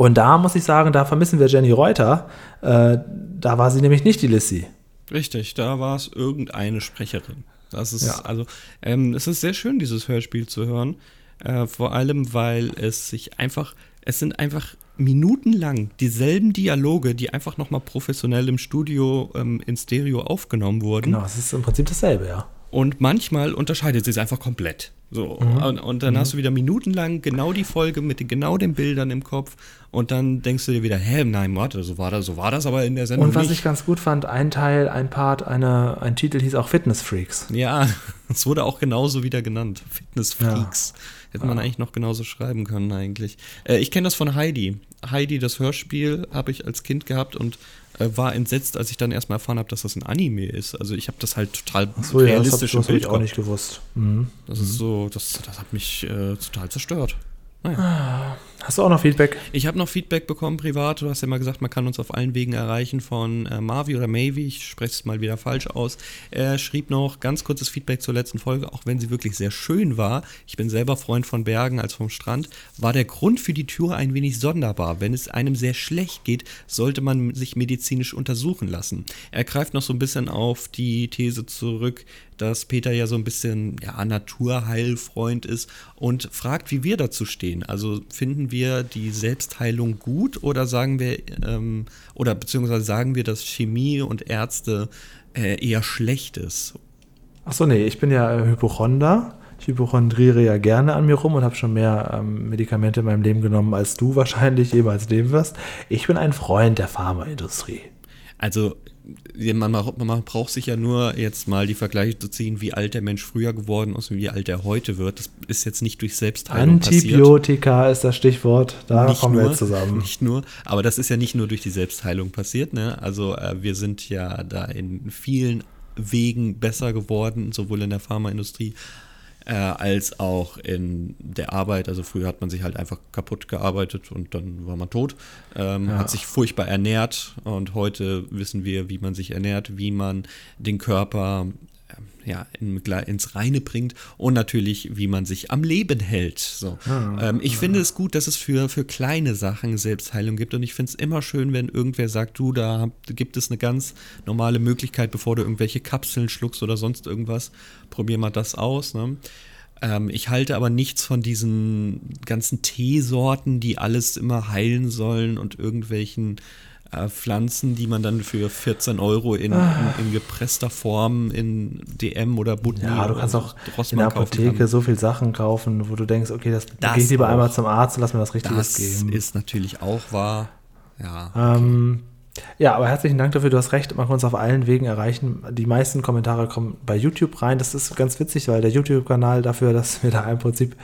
Und da muss ich sagen, da vermissen wir Jenny Reuter. Äh, da war sie nämlich nicht die Lissy. Richtig, da war es irgendeine Sprecherin. Das ist ja. also, ähm, es ist sehr schön, dieses Hörspiel zu hören. Äh, vor allem, weil es sich einfach, es sind einfach minutenlang dieselben Dialoge, die einfach nochmal professionell im Studio ähm, in Stereo aufgenommen wurden. Genau, es ist im Prinzip dasselbe, ja. Und manchmal unterscheidet sie es einfach komplett. So. Mhm. Und, und, dann mhm. hast du wieder minutenlang genau die Folge mit genau den Bildern im Kopf und dann denkst du dir wieder, hä, nein, warte, so war das, so war das aber in der Sendung. Und was nicht. ich ganz gut fand, ein Teil, ein Part, eine, ein Titel hieß auch Fitness Freaks. Ja, es wurde auch genauso wieder genannt. Fitness Freaks. Ja. Hätte man eigentlich noch genauso schreiben können, eigentlich. Äh, ich kenne das von Heidi. Heidi, das Hörspiel, habe ich als Kind gehabt und war entsetzt, als ich dann erstmal erfahren habe, dass das ein Anime ist. Also ich habe das halt total so, realistisch ja, das hab, das hab ich auch nicht gewusst. Mhm. Das ist so, das, das hat mich äh, total zerstört. Naja. Hast du auch noch Feedback? Ich habe noch Feedback bekommen privat. Du hast ja mal gesagt, man kann uns auf allen Wegen erreichen von äh, Marvi oder Mavi. Ich spreche es mal wieder falsch aus. Er schrieb noch ganz kurzes Feedback zur letzten Folge, auch wenn sie wirklich sehr schön war. Ich bin selber Freund von Bergen als vom Strand. War der Grund für die Tour ein wenig sonderbar. Wenn es einem sehr schlecht geht, sollte man sich medizinisch untersuchen lassen. Er greift noch so ein bisschen auf die These zurück, dass Peter ja so ein bisschen ja, Naturheilfreund ist und fragt, wie wir dazu stehen. Also finden wir die Selbstheilung gut oder sagen wir, ähm, oder beziehungsweise sagen wir, dass Chemie und Ärzte äh, eher schlecht ist? Achso, nee, ich bin ja Hypochonder. Ich hypochondriere ja gerne an mir rum und habe schon mehr ähm, Medikamente in meinem Leben genommen, als du wahrscheinlich jemals nehmen wirst. Ich bin ein Freund der Pharmaindustrie. Also man, man, braucht sich ja nur jetzt mal die Vergleiche zu ziehen, wie alt der Mensch früher geworden ist und wie alt er heute wird. Das ist jetzt nicht durch Selbstheilung Antibiotika passiert. ist das Stichwort, da nicht kommen nur, wir jetzt zusammen. Nicht nur, aber das ist ja nicht nur durch die Selbstheilung passiert. Ne? Also äh, wir sind ja da in vielen Wegen besser geworden, sowohl in der Pharmaindustrie äh, als auch in der Arbeit. Also früher hat man sich halt einfach kaputt gearbeitet und dann war man tot. Ähm, ja. Hat sich furchtbar ernährt und heute wissen wir, wie man sich ernährt, wie man den Körper ja, in, ins Reine bringt und natürlich, wie man sich am Leben hält. So. Ah, ähm, ich ah. finde es gut, dass es für, für kleine Sachen Selbstheilung gibt und ich finde es immer schön, wenn irgendwer sagt, du, da gibt es eine ganz normale Möglichkeit, bevor du irgendwelche Kapseln schluckst oder sonst irgendwas, probier mal das aus. Ne? Ähm, ich halte aber nichts von diesen ganzen Teesorten, die alles immer heilen sollen und irgendwelchen äh, Pflanzen, die man dann für 14 Euro in, ah. in, in gepresster Form in DM oder Butni Ja, du kannst auch in der Apotheke so viel Sachen kaufen, wo du denkst, okay, das, das gehe ich lieber auch. einmal zum Arzt und lass mir was Richtiges geben. Das ist natürlich auch wahr. Ja. Okay. Ähm, ja, aber herzlichen Dank dafür, du hast recht, man kann uns auf allen Wegen erreichen. Die meisten Kommentare kommen bei YouTube rein. Das ist ganz witzig, weil der YouTube-Kanal dafür, dass wir da im Prinzip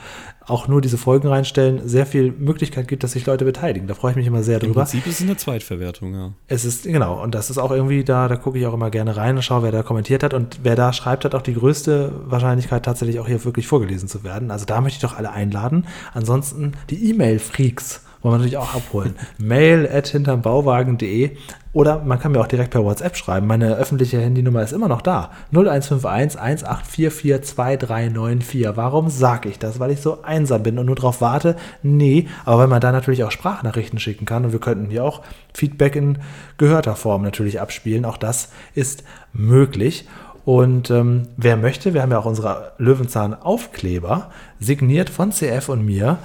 auch nur diese Folgen reinstellen, sehr viel Möglichkeit gibt, dass sich Leute beteiligen. Da freue ich mich immer sehr drüber. Im Prinzip ist es eine Zweitverwertung, ja. Es ist, genau, und das ist auch irgendwie da, da gucke ich auch immer gerne rein und schaue, wer da kommentiert hat. Und wer da schreibt, hat auch die größte Wahrscheinlichkeit, tatsächlich auch hier wirklich vorgelesen zu werden. Also da möchte ich doch alle einladen. Ansonsten die E-Mail-Freaks wollen wir natürlich auch abholen. Mail at hintermbauwagen.de oder man kann mir auch direkt per WhatsApp schreiben. Meine öffentliche Handynummer ist immer noch da. 0151 1844 2394. Warum sage ich das? Weil ich so einsam bin und nur darauf warte? Nee, aber weil man da natürlich auch Sprachnachrichten schicken kann und wir könnten hier auch Feedback in gehörter Form natürlich abspielen. Auch das ist möglich. Und ähm, wer möchte, wir haben ja auch unsere Löwenzahn-Aufkleber signiert von CF und mir.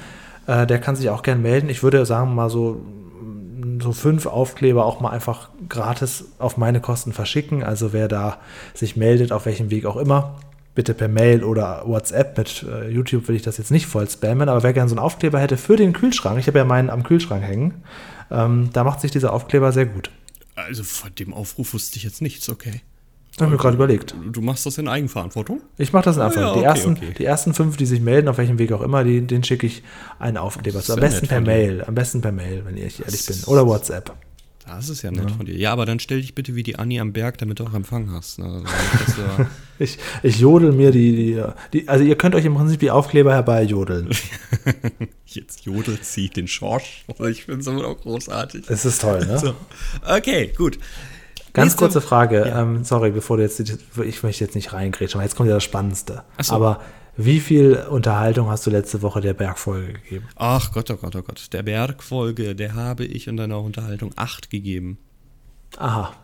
Äh, der kann sich auch gern melden. Ich würde sagen, mal so, so fünf Aufkleber auch mal einfach gratis auf meine Kosten verschicken. Also wer da sich meldet, auf welchem Weg auch immer, bitte per Mail oder WhatsApp. Mit äh, YouTube will ich das jetzt nicht voll spammen, aber wer gerne so einen Aufkleber hätte für den Kühlschrank, ich habe ja meinen am Kühlschrank hängen, ähm, da macht sich dieser Aufkleber sehr gut. Also von dem Aufruf wusste ich jetzt nichts, okay. Habe ich mir gerade überlegt. Du machst das in Eigenverantwortung? Ich mache das in Eigenverantwortung. Ah, ja, okay, die, ersten, okay. die ersten fünf, die sich melden, auf welchem Weg auch immer, die, den schicke ich einen Aufkleber. Am besten per Mail. Am besten per Mail, wenn ich ehrlich bin. Oder WhatsApp. Das ist ja nett ja. von dir. Ja, aber dann stell dich bitte wie die Annie am Berg, damit du auch Empfang hast. Also, ich, ich jodel mir die, die, die, Also ihr könnt euch im Prinzip die Aufkleber herbei jodeln. Jetzt jodelt sie den Schorsch. Ich finde es immer auch großartig. Es ist toll, ne? So. Okay, gut. Ganz kurze Frage, ja. ähm, sorry, bevor du jetzt, ich möchte jetzt nicht reingrätschen, aber jetzt kommt ja das Spannendste. So. Aber wie viel Unterhaltung hast du letzte Woche der Bergfolge gegeben? Ach Gott, oh Gott, oh Gott. Der Bergfolge, der habe ich in deiner Unterhaltung acht gegeben. Aha.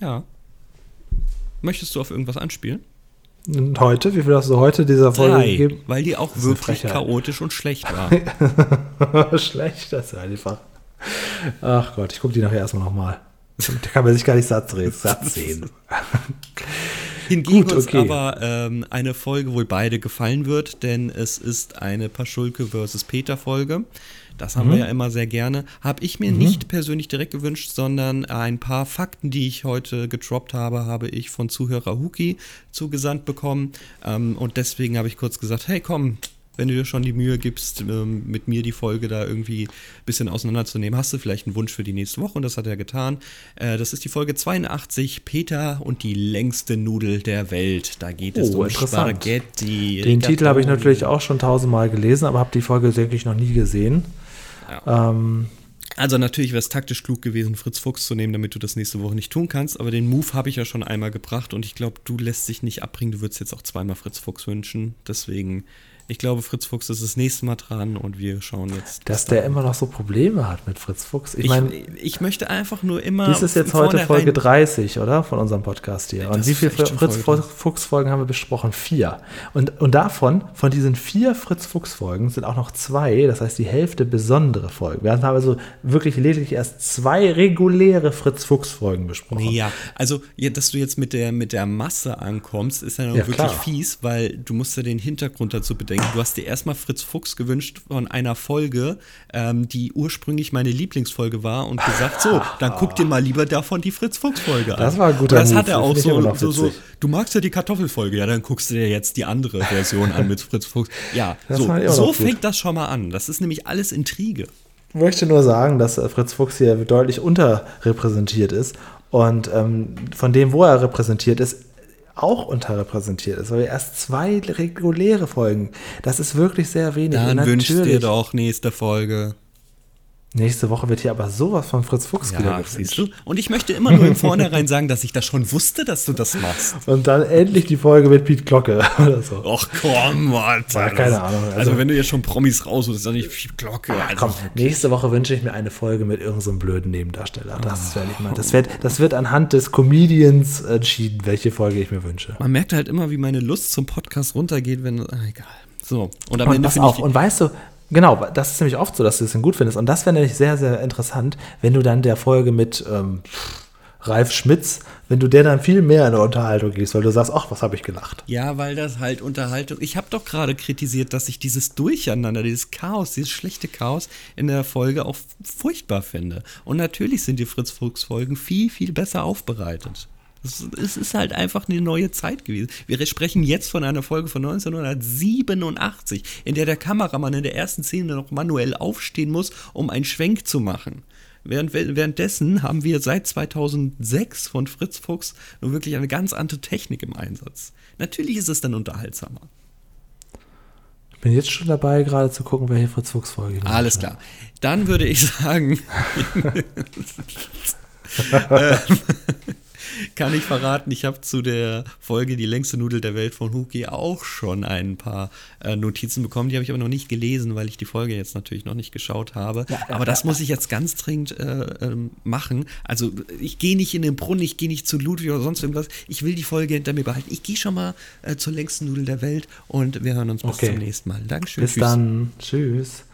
Ja. Möchtest du auf irgendwas anspielen? Und heute? Wie viel hast du heute dieser Folge Drei, gegeben? Weil die auch wirklich chaotisch und schlecht war. schlecht, das ist einfach. Ach Gott, ich gucke die nachher erstmal nochmal. Da kann man sich gar nicht satt, satt sehen. Hingegen Gut, okay. uns aber ähm, eine Folge wohl beide gefallen wird, denn es ist eine Paschulke versus Peter Folge. Das haben mhm. wir ja immer sehr gerne. Habe ich mir mhm. nicht persönlich direkt gewünscht, sondern ein paar Fakten, die ich heute getroppt habe, habe ich von Zuhörer Huki zugesandt bekommen. Ähm, und deswegen habe ich kurz gesagt, hey komm, wenn du dir schon die Mühe gibst, ähm, mit mir die Folge da irgendwie ein bisschen auseinanderzunehmen. Hast du vielleicht einen Wunsch für die nächste Woche? Und das hat er getan. Äh, das ist die Folge 82, Peter und die längste Nudel der Welt. Da geht es oh, um Spaghetti. Den Titel habe ich natürlich auch schon tausendmal gelesen, aber habe die Folge wirklich noch nie gesehen. Ja. Ähm, also natürlich wäre es taktisch klug gewesen, Fritz Fuchs zu nehmen, damit du das nächste Woche nicht tun kannst. Aber den Move habe ich ja schon einmal gebracht und ich glaube, du lässt dich nicht abbringen. Du würdest jetzt auch zweimal Fritz Fuchs wünschen. Deswegen ich glaube, Fritz Fuchs ist das nächste Mal dran und wir schauen jetzt. Dass der immer noch so Probleme hat mit Fritz Fuchs. Ich, meine, ich, ich, möchte einfach nur immer. Dies ist jetzt heute Folge 30, oder? Von unserem Podcast hier. Und wie viele Fritz Fuchs-Folgen haben wir besprochen? Vier. Und, und davon, von diesen vier Fritz Fuchs-Folgen, sind auch noch zwei, das heißt die Hälfte besondere Folgen. Wir haben also wirklich lediglich erst zwei reguläre Fritz Fuchs-Folgen besprochen. Ja, also, dass du jetzt mit der, mit der Masse ankommst, ist ja, ja wirklich klar. fies, weil du musst ja den Hintergrund dazu bedenken denken. Du hast dir erstmal Fritz Fuchs gewünscht von einer Folge, ähm, die ursprünglich meine Lieblingsfolge war und gesagt, so, dann guck dir mal lieber davon die Fritz Fuchs Folge an. Das war ein guter Das Move. hat er auch so, so, so, du magst ja die Kartoffelfolge, ja, dann guckst du dir jetzt die andere Version an mit Fritz Fuchs. Ja, das so, so fängt das schon mal an. Das ist nämlich alles Intrige. Ich möchte nur sagen, dass äh, Fritz Fuchs hier deutlich unterrepräsentiert ist. Und ähm, von dem, wo er repräsentiert ist, auch unterrepräsentiert ist, weil wir erst zwei reguläre Folgen. Das ist wirklich sehr wenig. Dann wünschst dir doch nächste Folge. Nächste Woche wird hier aber sowas von Fritz Fuchs ja, wieder siehst du. Und ich möchte immer nur im Vornherein sagen, dass ich das schon wusste, dass du das machst. Und dann endlich die Folge mit Pete Glocke oder so. Ach komm, Alter. Ja, keine Ahnung. Also, also, wenn du jetzt schon Promis raus ist dann nicht Pete Glocke. Ach, also, komm, nächste Woche wünsche ich mir eine Folge mit irgendeinem so blöden Nebendarsteller. Das oh. werde ich mal. Das wird, das wird anhand des Comedians entschieden, welche Folge ich mir wünsche. Man merkt halt immer, wie meine Lust zum Podcast runtergeht, wenn. Ah, egal. So, und am und Ende finde ich. Und weißt du, Genau, das ist nämlich oft so, dass du es gut findest. Und das wäre nämlich sehr, sehr interessant, wenn du dann der Folge mit ähm, Ralf Schmitz, wenn du der dann viel mehr in der Unterhaltung gehst, weil du sagst, ach, was habe ich gelacht. Ja, weil das halt Unterhaltung. Ich habe doch gerade kritisiert, dass ich dieses Durcheinander, dieses Chaos, dieses schlechte Chaos in der Folge auch furchtbar finde. Und natürlich sind die Fritz Fuchs Folgen viel, viel besser aufbereitet. Es ist halt einfach eine neue Zeit gewesen. Wir sprechen jetzt von einer Folge von 1987, in der der Kameramann in der ersten Szene noch manuell aufstehen muss, um einen Schwenk zu machen. Während, währenddessen haben wir seit 2006 von Fritz Fuchs nun wirklich eine ganz andere Technik im Einsatz. Natürlich ist es dann unterhaltsamer. Ich bin jetzt schon dabei, gerade zu gucken, welche Fritz Fuchs Folge. Alles klar. Dann würde ich sagen. äh, kann ich verraten, ich habe zu der Folge Die längste Nudel der Welt von Huki auch schon ein paar äh, Notizen bekommen. Die habe ich aber noch nicht gelesen, weil ich die Folge jetzt natürlich noch nicht geschaut habe. Ja, aber das muss ich jetzt ganz dringend äh, äh, machen. Also ich gehe nicht in den Brunnen, ich gehe nicht zu Ludwig oder sonst irgendwas. Ich will die Folge hinter mir behalten. Ich gehe schon mal äh, zur längsten Nudel der Welt und wir hören uns bis okay. zum nächsten Mal. Dankeschön. Bis tschüss. dann. Tschüss.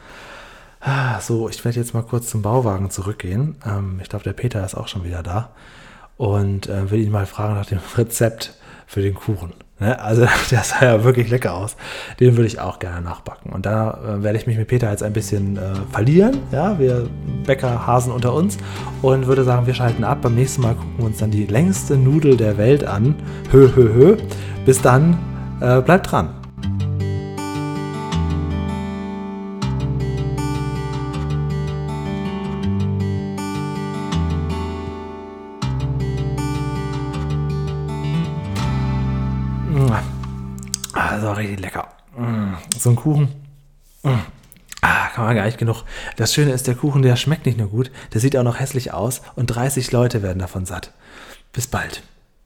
Ah, so, ich werde jetzt mal kurz zum Bauwagen zurückgehen. Ähm, ich glaube, der Peter ist auch schon wieder da und äh, will ihn mal fragen nach dem Rezept für den Kuchen. Ne? Also der sah ja wirklich lecker aus. Den würde ich auch gerne nachbacken. Und da äh, werde ich mich mit Peter jetzt ein bisschen äh, verlieren. Ja, wir Bäckerhasen unter uns. Und würde sagen, wir schalten ab. Beim nächsten Mal gucken wir uns dann die längste Nudel der Welt an. Hö, hö, hö. Bis dann, äh, bleibt dran. Richtig lecker. Mm, so ein Kuchen. Mm. Ah, kann man gar nicht genug. Das Schöne ist, der Kuchen, der schmeckt nicht nur gut, der sieht auch noch hässlich aus und 30 Leute werden davon satt. Bis bald.